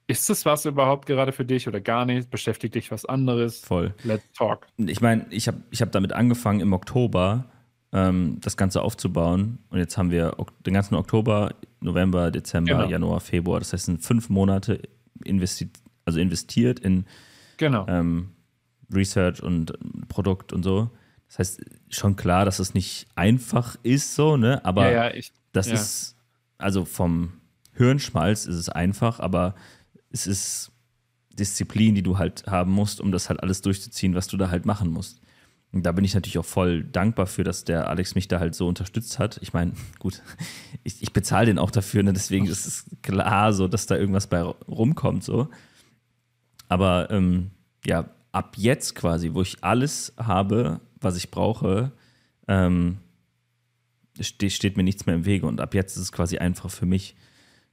B: ist das was überhaupt gerade für dich oder gar nicht? Beschäftigt dich was anderes?
A: Voll.
B: Let's talk.
A: Ich meine, ich habe ich hab damit angefangen im Oktober ähm, das Ganze aufzubauen. Und jetzt haben wir den ganzen Oktober, November, Dezember, genau. Januar, Februar. Das heißt, sind fünf Monate investi also investiert in
B: genau.
A: ähm, Research und Produkt und so. Das heißt, schon klar, dass es nicht einfach ist, so, ne? Aber
B: ja, ja, ich,
A: das ja. ist, also vom Hirnschmalz ist es einfach, aber es ist Disziplin, die du halt haben musst, um das halt alles durchzuziehen, was du da halt machen musst. Und da bin ich natürlich auch voll dankbar für, dass der Alex mich da halt so unterstützt hat. Ich meine, gut, ich, ich bezahle den auch dafür, ne? deswegen ist es klar so, dass da irgendwas bei rumkommt, so. Aber ähm, ja, ab jetzt quasi, wo ich alles habe, was ich brauche, ähm, steht, mir nichts mehr im Wege. Und ab jetzt ist es quasi einfach für mich,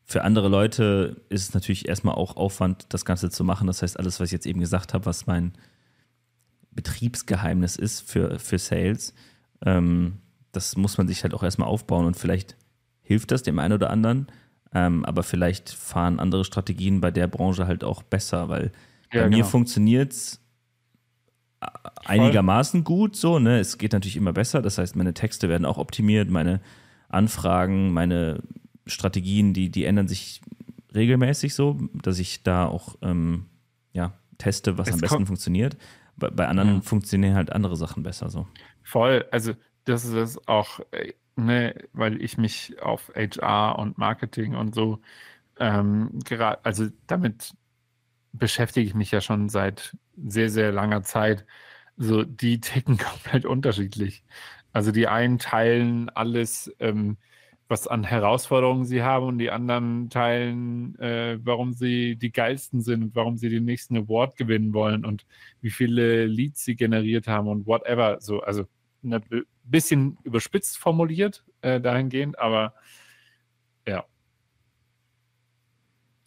A: für andere Leute ist es natürlich erstmal auch Aufwand, das Ganze zu machen. Das heißt, alles, was ich jetzt eben gesagt habe, was mein Betriebsgeheimnis ist für, für Sales, ähm, das muss man sich halt auch erstmal aufbauen und vielleicht hilft das dem einen oder anderen, ähm, aber vielleicht fahren andere Strategien bei der Branche halt auch besser, weil ja, bei mir genau. funktioniert es einigermaßen gut so, ne? Es geht natürlich immer besser, das heißt, meine Texte werden auch optimiert, meine Anfragen, meine Strategien, die, die ändern sich regelmäßig so, dass ich da auch ähm, ja, teste, was es am besten funktioniert. Bei, bei anderen ja. funktionieren halt andere Sachen besser so.
B: Voll, also das ist auch, äh, ne, weil ich mich auf HR und Marketing und so ähm, gerade, also damit beschäftige ich mich ja schon seit sehr, sehr langer Zeit. So, die ticken komplett unterschiedlich. Also die einen teilen alles ähm, was an Herausforderungen sie haben und die anderen teilen, äh, warum sie die geilsten sind und warum sie den nächsten Award gewinnen wollen und wie viele Leads sie generiert haben und whatever. So, also ein bisschen überspitzt formuliert äh, dahingehend, aber ja.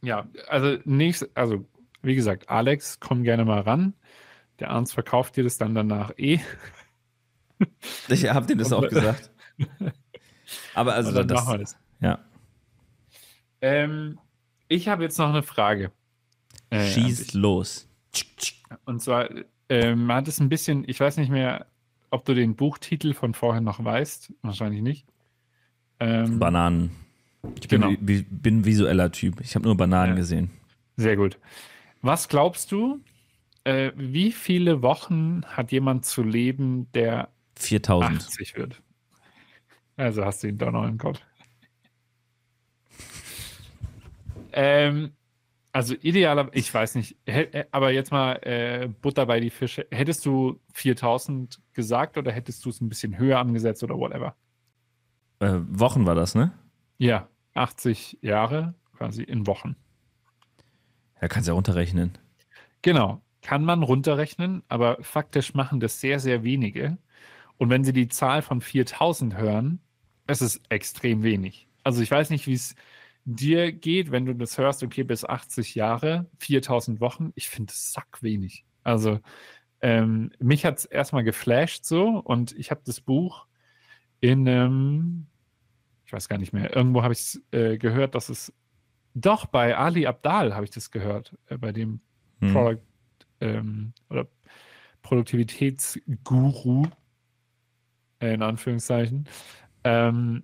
B: Ja, also nächst, also wie gesagt, Alex, komm gerne mal ran. Der Arns verkauft dir das dann danach eh.
A: Ich habe dir das auch gesagt. Aber also dann das, machen wir das. Ja.
B: Ähm, ich habe jetzt noch eine Frage.
A: Äh, Schieß los.
B: Und zwar ähm, hat es ein bisschen, ich weiß nicht mehr, ob du den Buchtitel von vorher noch weißt. Wahrscheinlich nicht.
A: Ähm, Bananen. Ich bin, genau. bin visueller Typ. Ich habe nur Bananen ja. gesehen.
B: Sehr gut. Was glaubst du, äh, wie viele Wochen hat jemand zu leben, der
A: 4000
B: 80 wird? Also hast du ihn doch noch im Kopf. ähm, also idealer, ich weiß nicht, aber jetzt mal äh, Butter bei die Fische. Hättest du 4000 gesagt oder hättest du es ein bisschen höher angesetzt oder whatever?
A: Äh, Wochen war das, ne?
B: Ja, 80 Jahre quasi in Wochen.
A: Ja, kannst ja runterrechnen.
B: Genau, kann man runterrechnen, aber faktisch machen das sehr, sehr wenige. Und wenn sie die Zahl von 4000 hören, es ist extrem wenig. Also ich weiß nicht, wie es dir geht, wenn du das hörst, okay, bis 80 Jahre, 4000 Wochen, ich finde es sack wenig. Also ähm, mich hat es erstmal geflasht so und ich habe das Buch in, ähm, ich weiß gar nicht mehr, irgendwo habe ich es äh, gehört, dass es doch bei Ali Abdal habe ich das gehört, äh, bei dem hm. Product ähm, oder Produktivitätsguru, äh, in Anführungszeichen, ähm,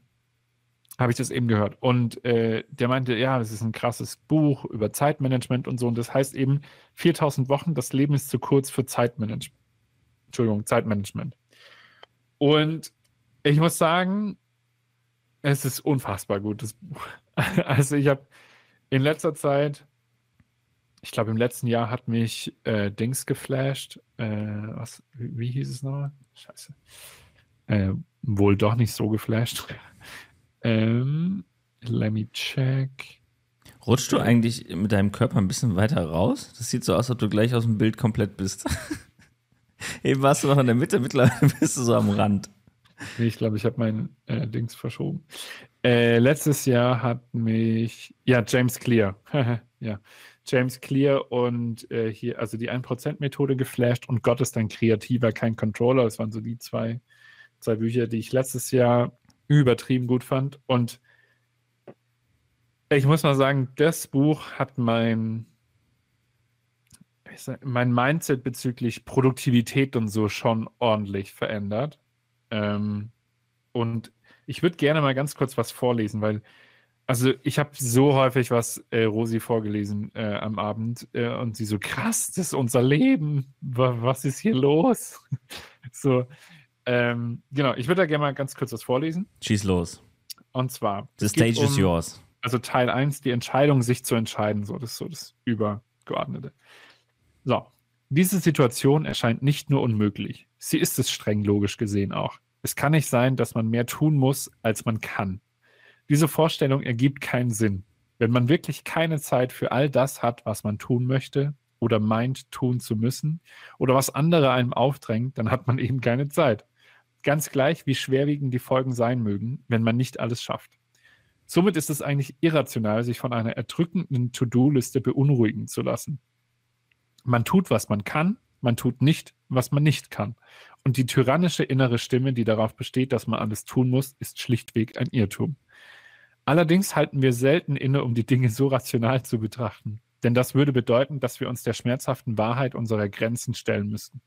B: habe ich das eben gehört. Und äh, der meinte, ja, das ist ein krasses Buch über Zeitmanagement und so. Und das heißt eben 4000 Wochen, das Leben ist zu kurz für Zeitmanagement. Entschuldigung, Zeitmanagement. Und ich muss sagen, es ist unfassbar gut, das Buch. Also ich habe in letzter Zeit, ich glaube im letzten Jahr hat mich äh, Dings geflasht. Äh, was, wie, wie, hieß es noch? Scheiße. Äh, wohl doch nicht so geflasht. ähm, let me check.
A: Rutschst du eigentlich mit deinem Körper ein bisschen weiter raus? Das sieht so aus, als ob du gleich aus dem Bild komplett bist. Eben warst du noch in der Mitte, mittlerweile bist du so am Rand.
B: Nee, ich glaube, ich habe mein äh, Dings verschoben. Äh, letztes Jahr hat mich, ja, James Clear. ja, James Clear und äh, hier, also die 1%-Methode geflasht und Gott ist ein Kreativer, kein Controller. Das waren so die zwei, zwei Bücher, die ich letztes Jahr übertrieben gut fand. Und ich muss mal sagen, das Buch hat mein, mein Mindset bezüglich Produktivität und so schon ordentlich verändert. Ähm, und ich würde gerne mal ganz kurz was vorlesen, weil, also ich habe so häufig was äh, Rosi vorgelesen äh, am Abend äh, und sie so, krass, das ist unser Leben. Was ist hier los? so, ähm, genau, ich würde da gerne mal ganz kurz was vorlesen.
A: Schieß los.
B: Und zwar.
A: The stage um, is yours.
B: Also Teil 1, die Entscheidung, sich zu entscheiden, so, das ist so das Übergeordnete. So, diese Situation erscheint nicht nur unmöglich, sie ist es streng logisch gesehen auch. Es kann nicht sein, dass man mehr tun muss, als man kann. Diese Vorstellung ergibt keinen Sinn. Wenn man wirklich keine Zeit für all das hat, was man tun möchte oder meint tun zu müssen oder was andere einem aufdrängt, dann hat man eben keine Zeit. Ganz gleich, wie schwerwiegend die Folgen sein mögen, wenn man nicht alles schafft. Somit ist es eigentlich irrational, sich von einer erdrückenden To-Do-Liste beunruhigen zu lassen. Man tut, was man kann, man tut nicht, was man nicht kann. Und die tyrannische innere Stimme, die darauf besteht, dass man alles tun muss, ist schlichtweg ein Irrtum. Allerdings halten wir selten inne, um die Dinge so rational zu betrachten. Denn das würde bedeuten, dass wir uns der schmerzhaften Wahrheit unserer Grenzen stellen müssten.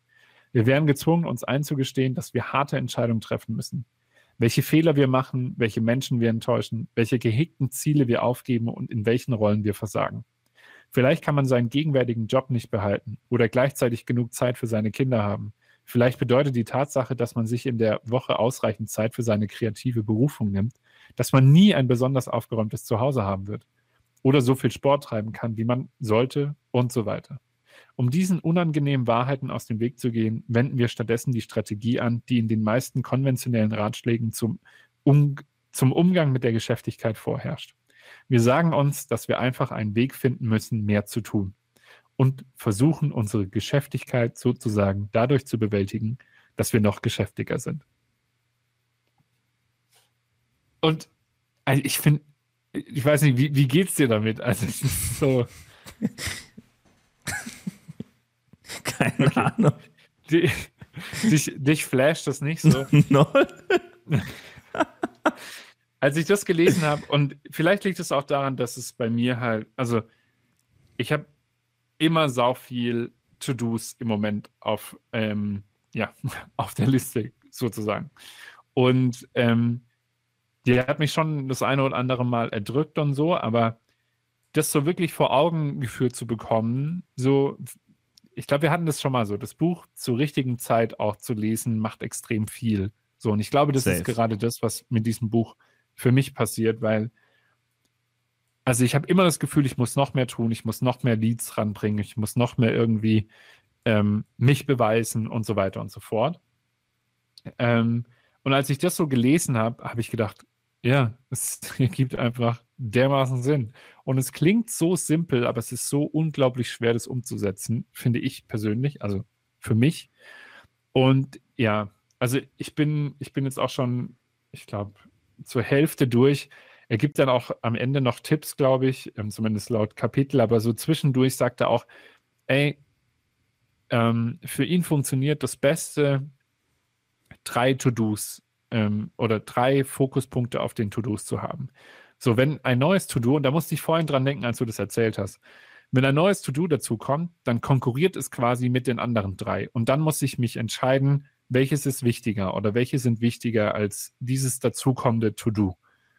B: Wir wären gezwungen, uns einzugestehen, dass wir harte Entscheidungen treffen müssen. Welche Fehler wir machen, welche Menschen wir enttäuschen, welche gehegten Ziele wir aufgeben und in welchen Rollen wir versagen. Vielleicht kann man seinen gegenwärtigen Job nicht behalten oder gleichzeitig genug Zeit für seine Kinder haben. Vielleicht bedeutet die Tatsache, dass man sich in der Woche ausreichend Zeit für seine kreative Berufung nimmt, dass man nie ein besonders aufgeräumtes Zuhause haben wird oder so viel Sport treiben kann, wie man sollte und so weiter. Um diesen unangenehmen Wahrheiten aus dem Weg zu gehen, wenden wir stattdessen die Strategie an, die in den meisten konventionellen Ratschlägen zum, um, zum Umgang mit der Geschäftigkeit vorherrscht. Wir sagen uns, dass wir einfach einen Weg finden müssen, mehr zu tun und versuchen unsere Geschäftigkeit sozusagen dadurch zu bewältigen, dass wir noch geschäftiger sind. Und also ich finde, ich weiß nicht, wie, wie es dir damit? Also es ist so.
A: Keine okay. Ahnung.
B: Die, dich, dich flasht das nicht so.
A: Null.
B: Als ich das gelesen habe, und vielleicht liegt es auch daran, dass es bei mir halt, also ich habe immer sau viel To-Dos im Moment auf, ähm, ja, auf der Liste sozusagen. Und ähm, die hat mich schon das eine oder andere Mal erdrückt und so, aber das so wirklich vor Augen geführt zu bekommen, so, ich glaube, wir hatten das schon mal so, das Buch zur richtigen Zeit auch zu lesen, macht extrem viel. So, und ich glaube, das Safe. ist gerade das, was mit diesem Buch für mich passiert, weil also ich habe immer das Gefühl, ich muss noch mehr tun, ich muss noch mehr Leads ranbringen, ich muss noch mehr irgendwie ähm, mich beweisen und so weiter und so fort. Ähm, und als ich das so gelesen habe, habe ich gedacht, ja, es ergibt einfach dermaßen Sinn. Und es klingt so simpel, aber es ist so unglaublich schwer, das umzusetzen, finde ich persönlich, also für mich. Und ja, also ich bin, ich bin jetzt auch schon, ich glaube, zur Hälfte durch Er gibt dann auch am Ende noch Tipps, glaube ich, ähm, zumindest laut Kapitel, aber so zwischendurch sagt er auch, ey, ähm, für ihn funktioniert das Beste, drei To-Dos ähm, oder drei Fokuspunkte auf den To-Dos zu haben. So, wenn ein neues To-Do, und da musste ich vorhin dran denken, als du das erzählt hast, wenn ein neues To-Do dazu kommt, dann konkurriert es quasi mit den anderen drei. Und dann muss ich mich entscheiden, welches ist wichtiger oder welche sind wichtiger als dieses dazukommende To-Do.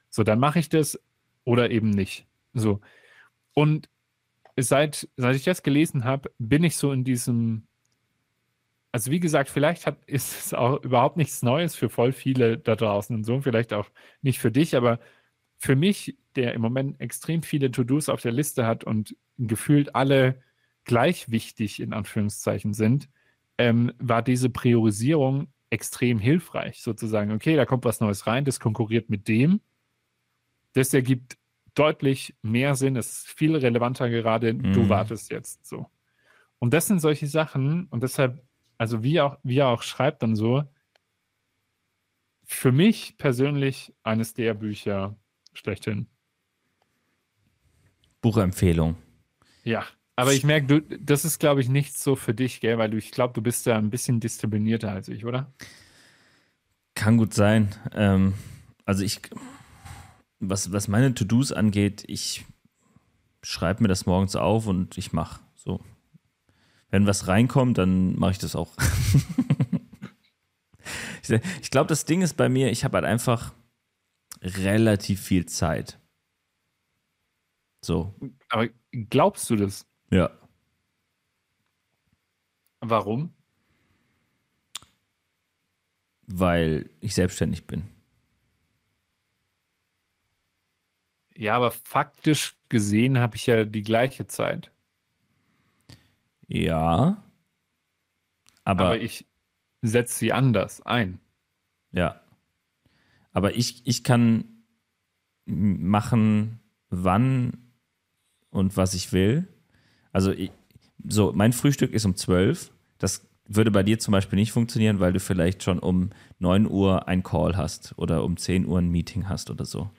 B: So, dann mache ich das oder eben nicht. So. Und seit, seit ich das gelesen habe, bin ich so in diesem, also wie gesagt, vielleicht hat, ist es auch überhaupt nichts Neues für voll viele da draußen und so, vielleicht auch nicht für dich, aber für mich, der im Moment extrem viele To-Dos auf der Liste hat und gefühlt alle gleich wichtig in Anführungszeichen sind, ähm, war diese Priorisierung extrem hilfreich, sozusagen. Okay, da kommt was Neues rein, das konkurriert mit dem. Das ergibt deutlich mehr Sinn, es ist viel relevanter gerade, mhm. du wartest jetzt so. Und das sind solche Sachen und deshalb, also wie, auch, wie er auch schreibt dann so, für mich persönlich eines der Bücher schlechthin.
A: Buchempfehlung.
B: Ja, aber ich merke, du, das ist, glaube ich, nichts so für dich, gell? Weil du, ich glaube, du bist da ein bisschen disziplinierter als ich, oder?
A: Kann gut sein. Ähm, also ich, was, was meine To-Dos angeht, ich schreibe mir das morgens auf und ich mache so. Wenn was reinkommt, dann mache ich das auch. ich glaube, das Ding ist bei mir, ich habe halt einfach relativ viel Zeit. So.
B: Aber glaubst du das?
A: Ja.
B: Warum?
A: Weil ich selbstständig bin.
B: Ja, aber faktisch gesehen habe ich ja die gleiche Zeit.
A: Ja. Aber,
B: aber ich setze sie anders ein.
A: Ja. Aber ich, ich kann machen, wann und was ich will. Also ich, so, mein Frühstück ist um 12. Das würde bei dir zum Beispiel nicht funktionieren, weil du vielleicht schon um 9 Uhr ein Call hast oder um 10 Uhr ein Meeting hast oder so.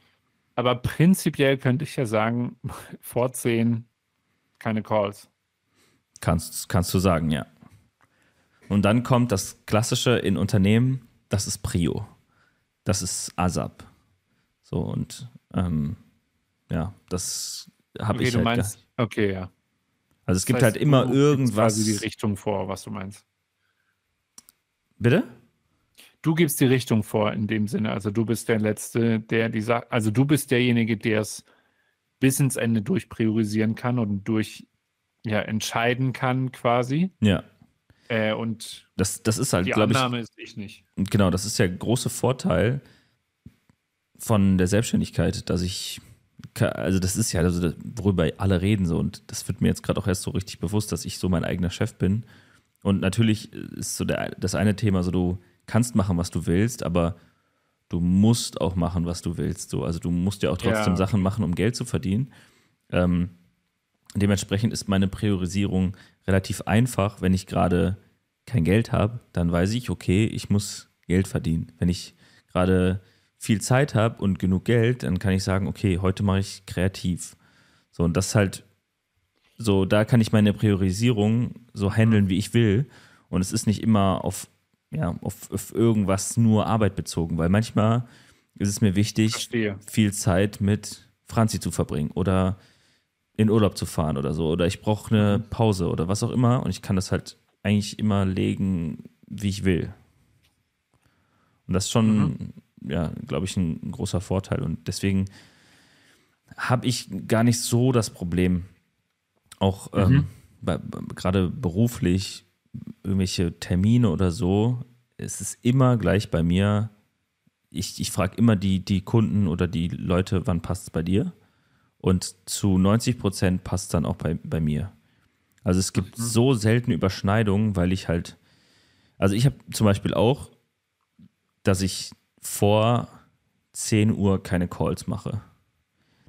B: Aber prinzipiell könnte ich ja sagen, vor 10 keine Calls.
A: Kannst, kannst du sagen, ja. Und dann kommt das Klassische in Unternehmen, das ist Prio. Das ist ASAP. So und ähm, ja, das habe okay, ich halt.
B: Meinst, okay, ja.
A: Also es das gibt heißt, halt immer irgendwas.
B: quasi die Richtung vor, was du meinst.
A: Bitte?
B: Du gibst die Richtung vor in dem Sinne. Also du bist der Letzte, der die sagt, also du bist derjenige, der es bis ins Ende durchpriorisieren kann und durch ja, entscheiden kann, quasi.
A: Ja.
B: Äh, und
A: das, das ist halt,
B: glaube ich. Die Annahme ist ich nicht.
A: Genau, das ist der große Vorteil von der Selbstständigkeit, dass ich, also das ist ja, also worüber alle reden so und das wird mir jetzt gerade auch erst so richtig bewusst, dass ich so mein eigener Chef bin. Und natürlich ist so der, das eine Thema, so du kannst machen, was du willst, aber du musst auch machen, was du willst. So. Also du musst ja auch trotzdem ja. Sachen machen, um Geld zu verdienen. Ähm, dementsprechend ist meine Priorisierung relativ einfach. Wenn ich gerade kein Geld habe, dann weiß ich, okay, ich muss Geld verdienen. Wenn ich gerade viel Zeit habe und genug Geld, dann kann ich sagen, okay, heute mache ich kreativ. So, und das halt so, da kann ich meine Priorisierung so handeln, wie ich will. Und es ist nicht immer auf ja, auf, auf irgendwas nur Arbeit bezogen, weil manchmal ist es mir wichtig,
B: Verstehe.
A: viel Zeit mit Franzi zu verbringen oder in Urlaub zu fahren oder so. Oder ich brauche eine mhm. Pause oder was auch immer. Und ich kann das halt eigentlich immer legen, wie ich will. Und das ist schon, mhm. Ja, glaube ich, ein großer Vorteil. Und deswegen habe ich gar nicht so das Problem, auch mhm. ähm, gerade beruflich irgendwelche Termine oder so, es ist immer gleich bei mir. Ich, ich frage immer die, die Kunden oder die Leute, wann passt es bei dir? Und zu 90 Prozent passt es dann auch bei, bei mir. Also es gibt mhm. so selten Überschneidungen, weil ich halt, also ich habe zum Beispiel auch, dass ich vor 10 Uhr keine Calls mache.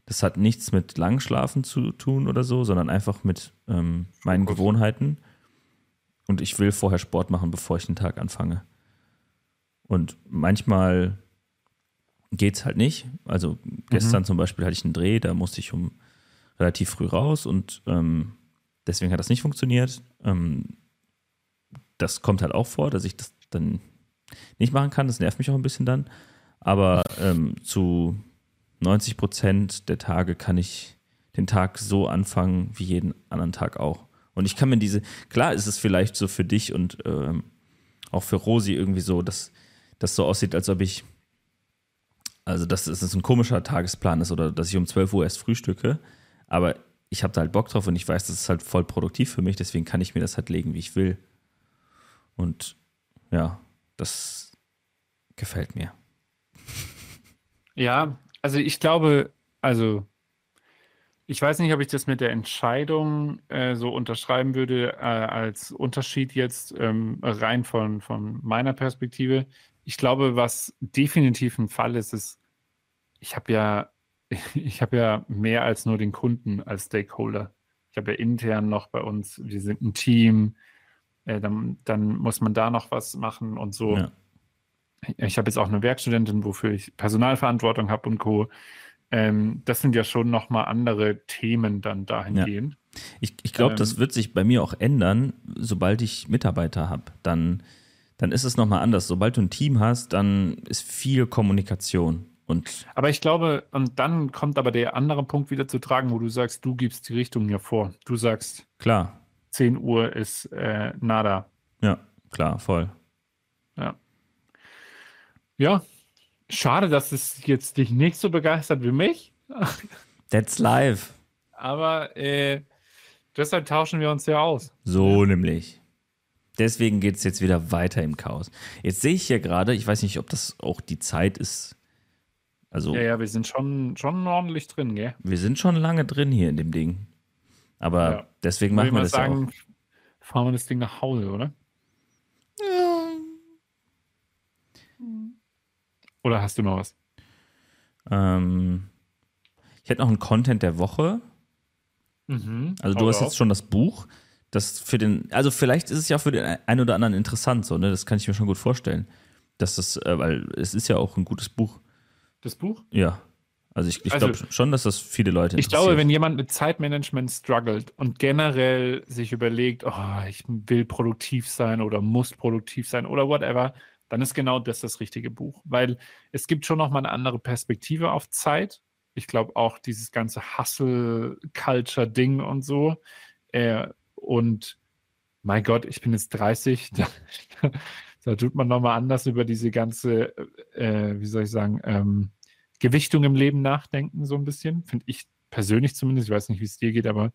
A: Das hat nichts mit Langschlafen zu tun oder so, sondern einfach mit ähm, meinen Gewohnheiten. Und ich will vorher Sport machen, bevor ich den Tag anfange. Und manchmal geht's halt nicht. Also gestern zum Beispiel hatte ich einen Dreh, da musste ich um relativ früh raus und ähm, deswegen hat das nicht funktioniert. Ähm, das kommt halt auch vor, dass ich das dann nicht machen kann. Das nervt mich auch ein bisschen dann. Aber ähm, zu 90 Prozent der Tage kann ich den Tag so anfangen wie jeden anderen Tag auch. Und ich kann mir diese, klar ist es vielleicht so für dich und ähm, auch für Rosi irgendwie so, dass das so aussieht, als ob ich, also dass es ein komischer Tagesplan ist oder dass ich um 12 Uhr erst frühstücke. Aber ich habe da halt Bock drauf und ich weiß, das ist halt voll produktiv für mich, deswegen kann ich mir das halt legen, wie ich will. Und ja, das gefällt mir.
B: Ja, also ich glaube, also ich weiß nicht, ob ich das mit der Entscheidung äh, so unterschreiben würde, äh, als Unterschied jetzt ähm, rein von, von meiner Perspektive. Ich glaube, was definitiv ein Fall ist, ist, ich habe ja, ich habe ja mehr als nur den Kunden als Stakeholder. Ich habe ja intern noch bei uns, wir sind ein Team, äh, dann, dann muss man da noch was machen und so.
A: Ja.
B: Ich habe jetzt auch eine Werkstudentin, wofür ich Personalverantwortung habe und Co. Ähm, das sind ja schon nochmal andere Themen dann dahingehend.
A: Ich, ich glaube,
B: Ähm.
A: das wird sich bei mir auch ändern, sobald ich Mitarbeiter habe. Dann, dann ist es nochmal anders. Sobald du ein Team hast, dann ist viel Kommunikation. Und
B: Aber ich glaube, und dann kommt aber der andere Punkt wieder zu tragen, wo du sagst, du gibst die Richtung hier vor. Du sagst,
A: klar,
B: 10 Uhr ist äh, nada.
A: ja, klar, voll.
B: Ja. Ja. Schade, dass es jetzt dich nicht so begeistert wie mich.
A: That's live.
B: Aber äh, deshalb tauschen wir uns ja aus.
A: So nämlich. Deswegen geht es jetzt wieder weiter im Chaos. Jetzt sehe ich hier gerade, ich weiß nicht, ob das auch die Zeit ist. Also,
B: Ja, ja, wir sind schon, schon ordentlich drin, gell?
A: wir sind schon lange drin hier in dem Ding. Aber
B: Ja.
A: deswegen machen wir
B: mal
A: das ja auch.
B: fahren wir das Ding nach Hause, oder? Oder hast du noch was?
A: Ähm, ich hätte noch einen Content der Woche.
B: Mhm.
A: Also du hast jetzt schon das Buch. Das für den, also vielleicht ist es ja für den einen oder anderen interessant, so, ne? Das kann ich mir schon gut vorstellen. Dass das, äh, weil es ist ja auch ein gutes Buch.
B: das Buch?
A: Ja. Also ich, ich
B: Also-
A: glaube schon, dass das viele Leute
B: Ich glaube, wenn jemand mit Zeitmanagement struggelt und generell sich überlegt, oh, ich will produktiv sein oder muss produktiv sein oder whatever, dann ist genau das das richtige Buch, weil es gibt schon noch mal eine andere Perspektive auf Zeit. Ich glaube auch dieses ganze Hustle-Culture-Ding und so. Äh, und mein Gott, ich bin jetzt 30, da, da tut man noch mal anders über diese ganze, äh, wie soll ich sagen, ähm, Gewichtung im Leben nachdenken, so ein bisschen. Finde ich persönlich zumindest. Ich weiß nicht, wie es dir geht, aber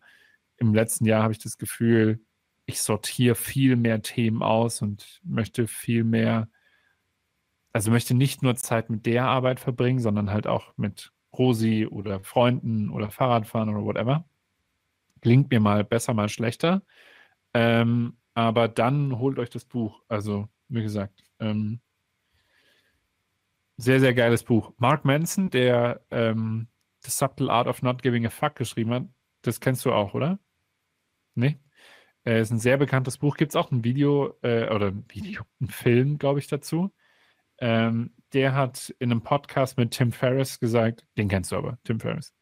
B: im letzten Jahr habe ich das Gefühl, ich sortiere viel mehr Themen aus und möchte viel mehr, also möchte nicht nur Zeit mit der Arbeit verbringen, sondern halt auch mit Rosi oder Freunden oder Fahrradfahren oder whatever. Klingt mir mal besser, mal schlechter. Ähm, aber dann holt euch das Buch. Also, wie gesagt, ähm, sehr, sehr geiles Buch. Mark Manson, der ähm, The Subtle Art of Not Giving a Fuck geschrieben hat, das kennst du auch, oder? Nee? Äh, ist ein sehr bekanntes Buch. Gibt es auch ein Video äh, oder ein Video, ein Film, glaube ich, dazu. Ähm, der hat in einem Podcast mit Tim Ferriss gesagt, den kennst du aber, Tim Ferriss,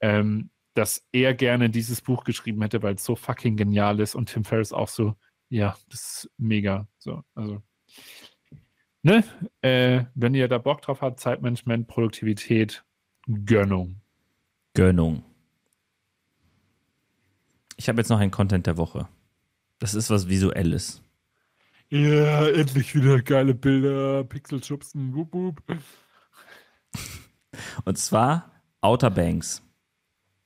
B: ähm, dass er gerne dieses Buch geschrieben hätte, weil es so fucking genial ist und Tim Ferriss auch so, ja, das ist mega. So, also ne, äh, wenn ihr da Bock drauf habt, Zeitmanagement, Produktivität, Gönnung.
A: Gönnung. Ich habe jetzt noch einen Content der Woche. Das ist was Visuelles.
B: Ja, endlich wieder geile Bilder, Pixel schubsen, wup, wup.
A: Und zwar Outer Banks.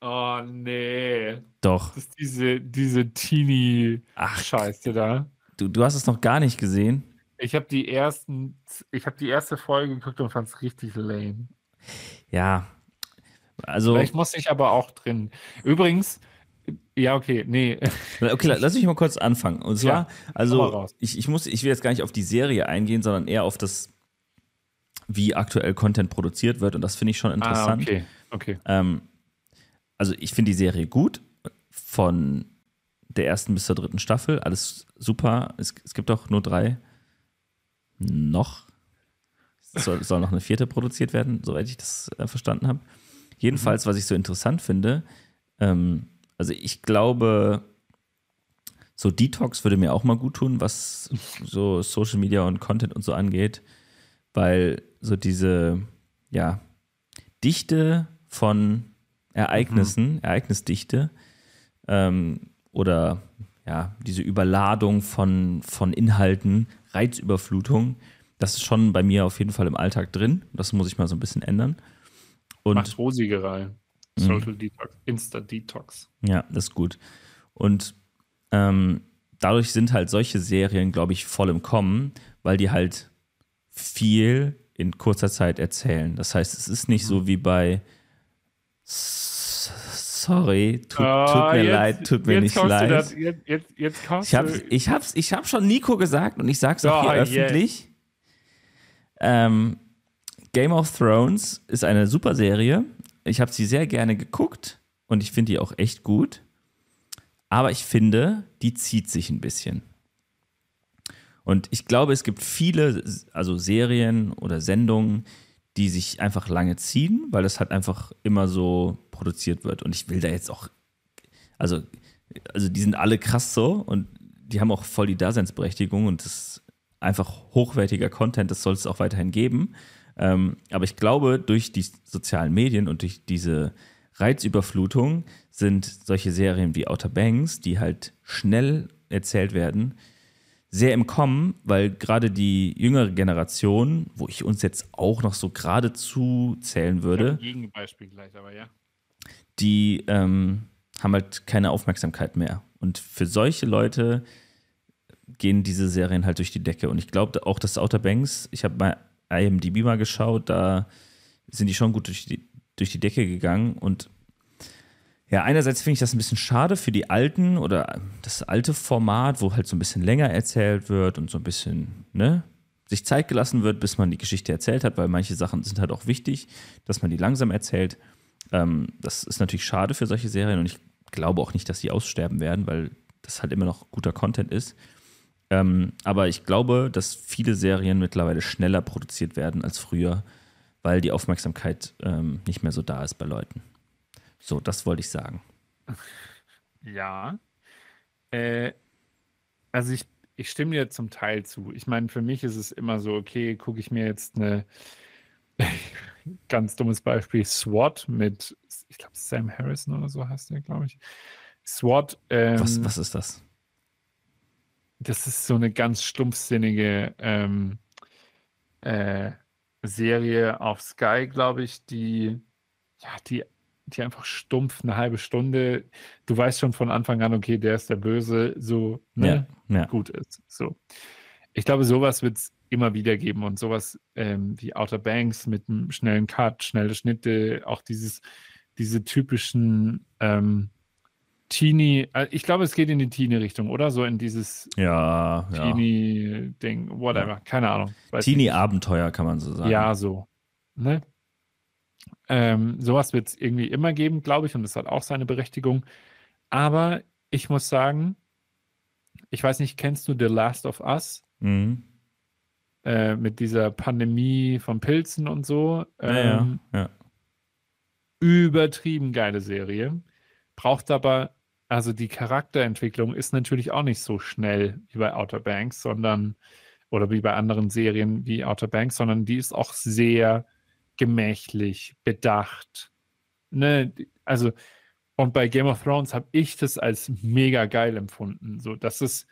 B: Oh nee.
A: Doch.
B: Das ist diese, diese Teenie-Scheiße
A: Ach,
B: da.
A: du, du hast es noch gar nicht gesehen.
B: Ich habe die ersten, ich habe die erste Folge geguckt und fand es richtig lame.
A: Ja. Also,
B: Vielleicht muss ich aber auch drin. Übrigens, ja, okay, nee.
A: okay, lass mich mal kurz anfangen. Und zwar,
B: Ja,
A: also, ich, ich, muss, ich will jetzt gar nicht auf die Serie eingehen, sondern eher auf das, wie aktuell Content produziert wird. Und das finde ich schon
B: Ah,
A: interessant.
B: okay, okay.
A: Ähm, also ich finde die Serie gut. Von der ersten bis zur dritten Staffel. Alles super. Es, es gibt auch nur drei. Noch. soll, soll noch eine vierte produziert werden, soweit ich das äh, verstanden habe. Jedenfalls, was ich so interessant finde, ähm, also ich glaube, so Detox würde mir auch mal gut tun, was so Social Media und Content und so angeht, weil so diese, ja, Dichte von Ereignissen, mhm. Ereignisdichte ähm, oder ja, diese Überladung von, von Inhalten, Reizüberflutung, das ist schon bei mir auf jeden Fall im Alltag drin. Das muss ich mal so ein bisschen ändern.
B: Und, Macht Rosigerei. Mhm. Social Detox, Instant Detox.
A: Ja, das ist gut. Und ähm, dadurch sind halt solche Serien, glaube ich, voll im Kommen, weil die halt viel in kurzer Zeit erzählen. Das heißt, es ist nicht so mhm. wie bei Sorry, tut, oh, tut mir jetzt, leid, tut mir nicht leid. Das, jetzt, jetzt, jetzt ich habe ich hab's, ich hab schon Nico gesagt und ich sage es auch oh, hier öffentlich. Ähm, Game of Thrones ist eine super Serie. Ich habe sie sehr gerne geguckt und ich finde die auch echt gut. Aber ich finde, die zieht sich ein bisschen. Und ich glaube, es gibt viele, also Serien oder Sendungen, die sich einfach lange ziehen, weil es halt einfach immer so produziert wird. Und ich will da jetzt auch, also, also die sind alle krass so und die haben auch voll die Daseinsberechtigung und das ist einfach hochwertiger Content, das soll es auch weiterhin geben. Ähm, aber ich glaube, durch die sozialen Medien und durch diese Reizüberflutung sind solche Serien wie Outer Banks, die halt schnell erzählt werden, sehr im Kommen, weil gerade die jüngere Generation, wo ich uns jetzt auch noch so gerade zuzählen würde,
B: Gegenbeispiel gleich, aber ja.
A: Die ähm, haben halt keine Aufmerksamkeit mehr. Und für solche Leute gehen diese Serien halt durch die Decke. Und ich glaube auch, dass Outer Banks, ich habe bei IMDb mal geschaut, da sind die schon gut durch die, durch die Decke gegangen und ja, einerseits finde ich das ein bisschen schade für die alten oder das alte Format, wo halt so ein bisschen länger erzählt wird und so ein bisschen, ne, sich Zeit gelassen wird, bis man die Geschichte erzählt hat, weil manche Sachen sind halt auch wichtig, dass man die langsam erzählt. Ähm, das ist natürlich schade für solche Serien und ich glaube auch nicht, dass sie aussterben werden, weil das halt immer noch guter Content ist. Ähm, aber ich glaube, dass viele Serien mittlerweile schneller produziert werden als früher, weil die Aufmerksamkeit ähm, nicht mehr so da ist bei Leuten. So, das wollte ich sagen.
B: Ja. Äh, also ich, ich stimme dir zum Teil zu. Ich meine, für mich ist es immer so, okay, gucke ich mir jetzt eine ganz dummes Beispiel, SWAT mit, ich glaube, Sam Harrison oder so heißt der, glaube ich. SWAT.
A: Ähm, was, was ist das?
B: Das ist so eine ganz stumpfsinnige ähm, äh, Serie auf Sky, glaube ich, die, ja, die die einfach stumpf eine halbe Stunde, du weißt schon von Anfang an, okay, der ist der Böse, so ne, ja, ja. gut ist. So. Ich glaube, sowas wird es immer wieder geben und sowas ähm, wie Outer Banks mit einem schnellen Cut, schnelle Schnitte, auch dieses, diese typischen ähm, Teenie, äh, ich glaube, es geht in die Teenie-Richtung, oder? So in dieses
A: ja,
B: Teenie-Ding, whatever, ja. keine Ahnung.
A: Teenie-Abenteuer kann man so sagen.
B: Ja, so. Ne? Ähm, sowas wird es irgendwie immer geben, glaube ich, und das hat auch seine Berechtigung. Aber ich muss sagen, ich weiß nicht, kennst du The Last of Us?
A: Mhm.
B: Äh, mit dieser Pandemie von Pilzen und so.
A: Ähm, ja, ja.
B: Übertrieben geile Serie. Braucht aber, also die Charakterentwicklung ist natürlich auch nicht so schnell wie bei Outer Banks, sondern, oder wie bei anderen Serien wie Outer Banks, sondern die ist auch sehr gemächlich, bedacht. Ne? Also, und bei Game of Thrones habe ich das als mega geil empfunden. So, dass es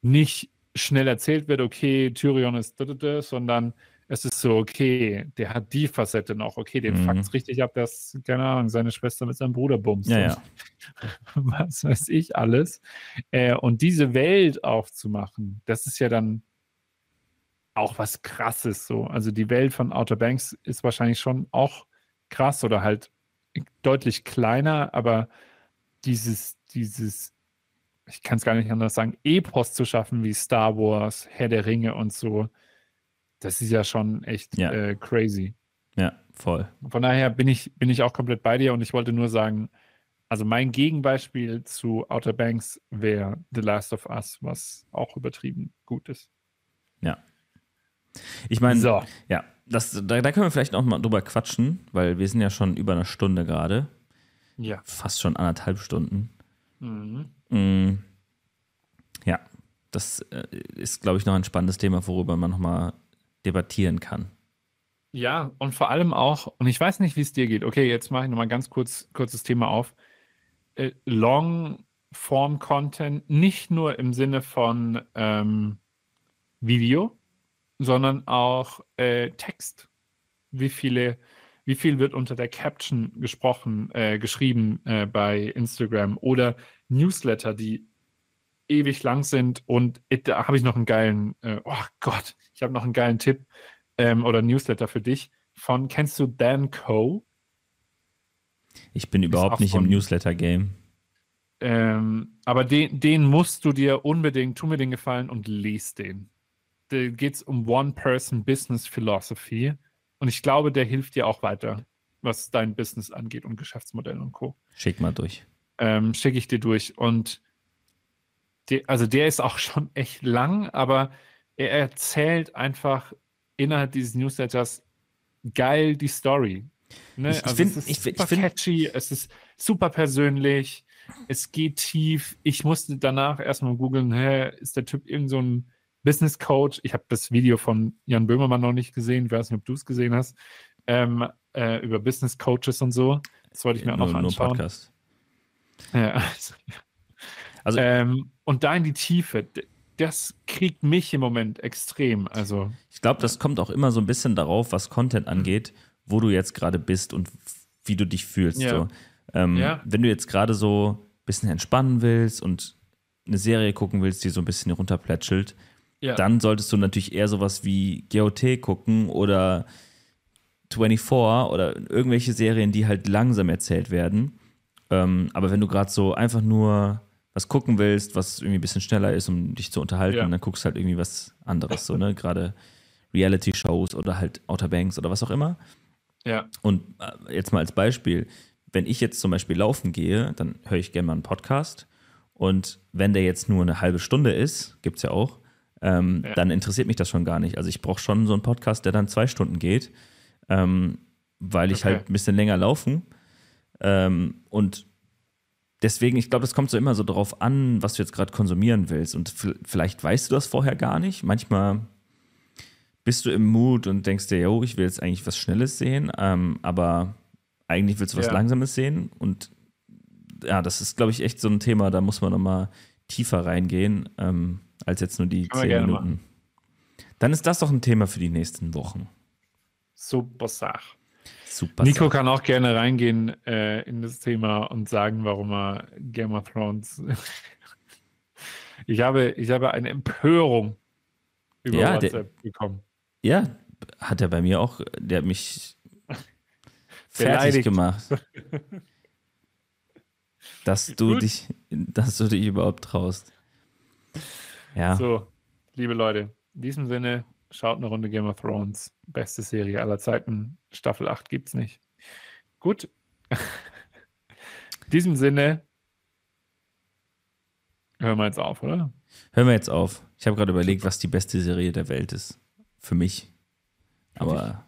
B: nicht schnell erzählt wird, okay, Tyrion ist, sondern es ist so, okay, der hat die Facette noch, okay, den mhm. fuckt's richtig ab, dass, keine Ahnung, seine Schwester mit seinem Bruder bumst.
A: Ja, ja.
B: Was weiß ich alles. Äh, und diese Welt aufzumachen, das ist ja dann auch was krasses so. Also die Welt von Outer Banks ist wahrscheinlich schon auch krass oder halt deutlich kleiner, aber dieses, dieses, ich kann es gar nicht anders sagen, Epos zu schaffen wie Star Wars, Herr der Ringe und so, das ist ja schon echt ja. Äh, crazy.
A: Ja, voll.
B: Von daher bin ich, bin ich auch komplett bei dir und ich wollte nur sagen, also mein Gegenbeispiel zu Outer Banks wäre The Last of Us, was auch übertrieben gut ist.
A: Ja, Ich meine,
B: So.
A: ja, das, da, da können wir vielleicht noch mal drüber quatschen, weil wir sind ja schon über eine Stunde gerade.
B: Ja.
A: Fast schon anderthalb Stunden.
B: Mhm.
A: Mm, ja, das äh, ist, glaube ich, noch ein spannendes Thema, worüber man nochmal debattieren kann.
B: Ja, und vor allem auch, und ich weiß nicht, wie es dir geht. Okay, jetzt mache ich nochmal ganz kurz kurzes Thema auf. Äh, Long-Form-Content, nicht nur im Sinne von ähm, Video, sondern auch äh, Text. Wie viele, wie viel wird unter der Caption gesprochen, äh, geschrieben äh, bei Instagram oder Newsletter, die ewig lang sind und äh, da habe ich noch einen geilen, äh, oh Gott, ich habe noch einen geilen Tipp ähm, oder Newsletter für dich von, kennst du Dan Coe?
A: Ich bin überhaupt nicht im
B: von-
A: Newsletter-Game.
B: Ähm, aber den, den musst du dir unbedingt, tu mir den Gefallen und lies den. Da geht es um One-Person-Business Philosophy. Und ich glaube, der hilft dir auch weiter, was dein Business angeht und Geschäftsmodell und Co.
A: Schick mal durch.
B: Ähm, Schicke ich dir durch. Und der, also der ist auch schon echt lang, aber er erzählt einfach innerhalb dieses Newsletters geil die Story. Ne?
A: Ich-
B: also
A: find-
B: es ist
A: ich find- ich
B: super
A: find-
B: catchy, es ist super persönlich, es geht tief. Ich musste danach erstmal googeln, hä, ist der Typ irgend so ein Business Coach? Ich habe das Video von Jan Böhmermann noch nicht gesehen, ich weiß nicht, ob du es gesehen hast, ähm, äh, über Business Coaches und so. Das wollte ich mir auch
A: nur,
B: noch
A: nur
B: anschauen.
A: Podcast.
B: Ja, also,
A: Also-
B: ähm, und da in die Tiefe, das kriegt mich im Moment extrem. Also,
A: Ich glaube, das kommt auch immer so ein bisschen darauf, was Content angeht, wo du jetzt gerade bist und wie du dich fühlst.
B: Ja.
A: So. Ähm,
B: Ja.
A: Wenn du jetzt gerade so ein bisschen entspannen willst und eine Serie gucken willst, die so ein bisschen runterplätschelt,
B: ja.
A: dann solltest du natürlich eher sowas wie GOT gucken oder 24 oder irgendwelche Serien, die halt langsam erzählt werden. Ähm, aber wenn du gerade so einfach nur was gucken willst, was irgendwie ein bisschen schneller ist, um dich zu unterhalten,
B: Ja.
A: dann guckst du halt irgendwie was anderes, so, ne? Gerade Reality-Shows oder halt Outer Banks oder was auch immer.
B: ja,
A: Und äh, jetzt mal als Beispiel, wenn ich jetzt zum Beispiel laufen gehe, dann höre ich gerne mal einen Podcast. Und wenn der jetzt nur eine halbe Stunde ist, gibt es ja auch, ähm,
B: Ja.
A: dann interessiert mich das schon gar nicht. Also ich brauche schon so einen Podcast, der dann zwei Stunden geht, ähm, weil ich
B: Okay.
A: halt ein bisschen länger laufen. Ähm, und deswegen, ich glaube, es kommt so immer so drauf an, was du jetzt gerade konsumieren willst. Und vielleicht weißt du das vorher gar nicht. Manchmal bist du im Mood und denkst dir, yo, ich will jetzt eigentlich was Schnelles sehen, ähm, aber eigentlich willst du was
B: Ja.
A: Langsames sehen. Und ja, das ist, glaube ich, echt so ein Thema, da muss man nochmal tiefer reingehen, ähm, als jetzt nur die zehn Minuten. Dann ist das doch ein Thema für die nächsten Wochen.
B: super Sache.
A: Super.
B: Nico kann auch gerne reingehen äh, in das Thema und sagen, warum er Game of Thrones. ich, habe, ich habe eine Empörung über
A: Ja, der-
B: WhatsApp bekommen.
A: Ja, hat er bei mir auch, der hat mich fertig gemacht. Dass du
B: Gut.
A: dich, dass du dich überhaupt traust. Ja,
B: So, liebe Leute, in diesem Sinne, schaut eine Runde Game of Thrones. Beste Serie aller Zeiten. Staffel 8 gibt's nicht. Gut. in diesem Sinne, hören wir jetzt auf, oder?
A: hören wir jetzt auf. Ich habe gerade überlegt, was die beste Serie der Welt ist. Für mich. Aber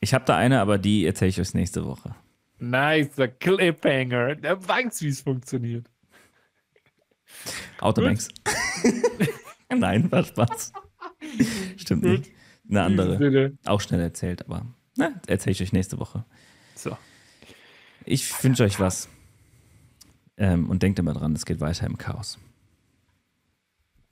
A: ich habe da eine, aber die erzähle ich euch nächste Woche.
B: Nice, der Cliffhanger. Der weiß, wie es funktioniert.
A: Outer. Banks. Nein, war Spaß. Stimmt
B: Gut.
A: nicht. Eine andere. Auch schnell erzählt, aber na, erzähle ich euch nächste Woche.
B: So.
A: Ich wünsche euch was. Ähm, und denkt immer dran, es geht weiter im Chaos.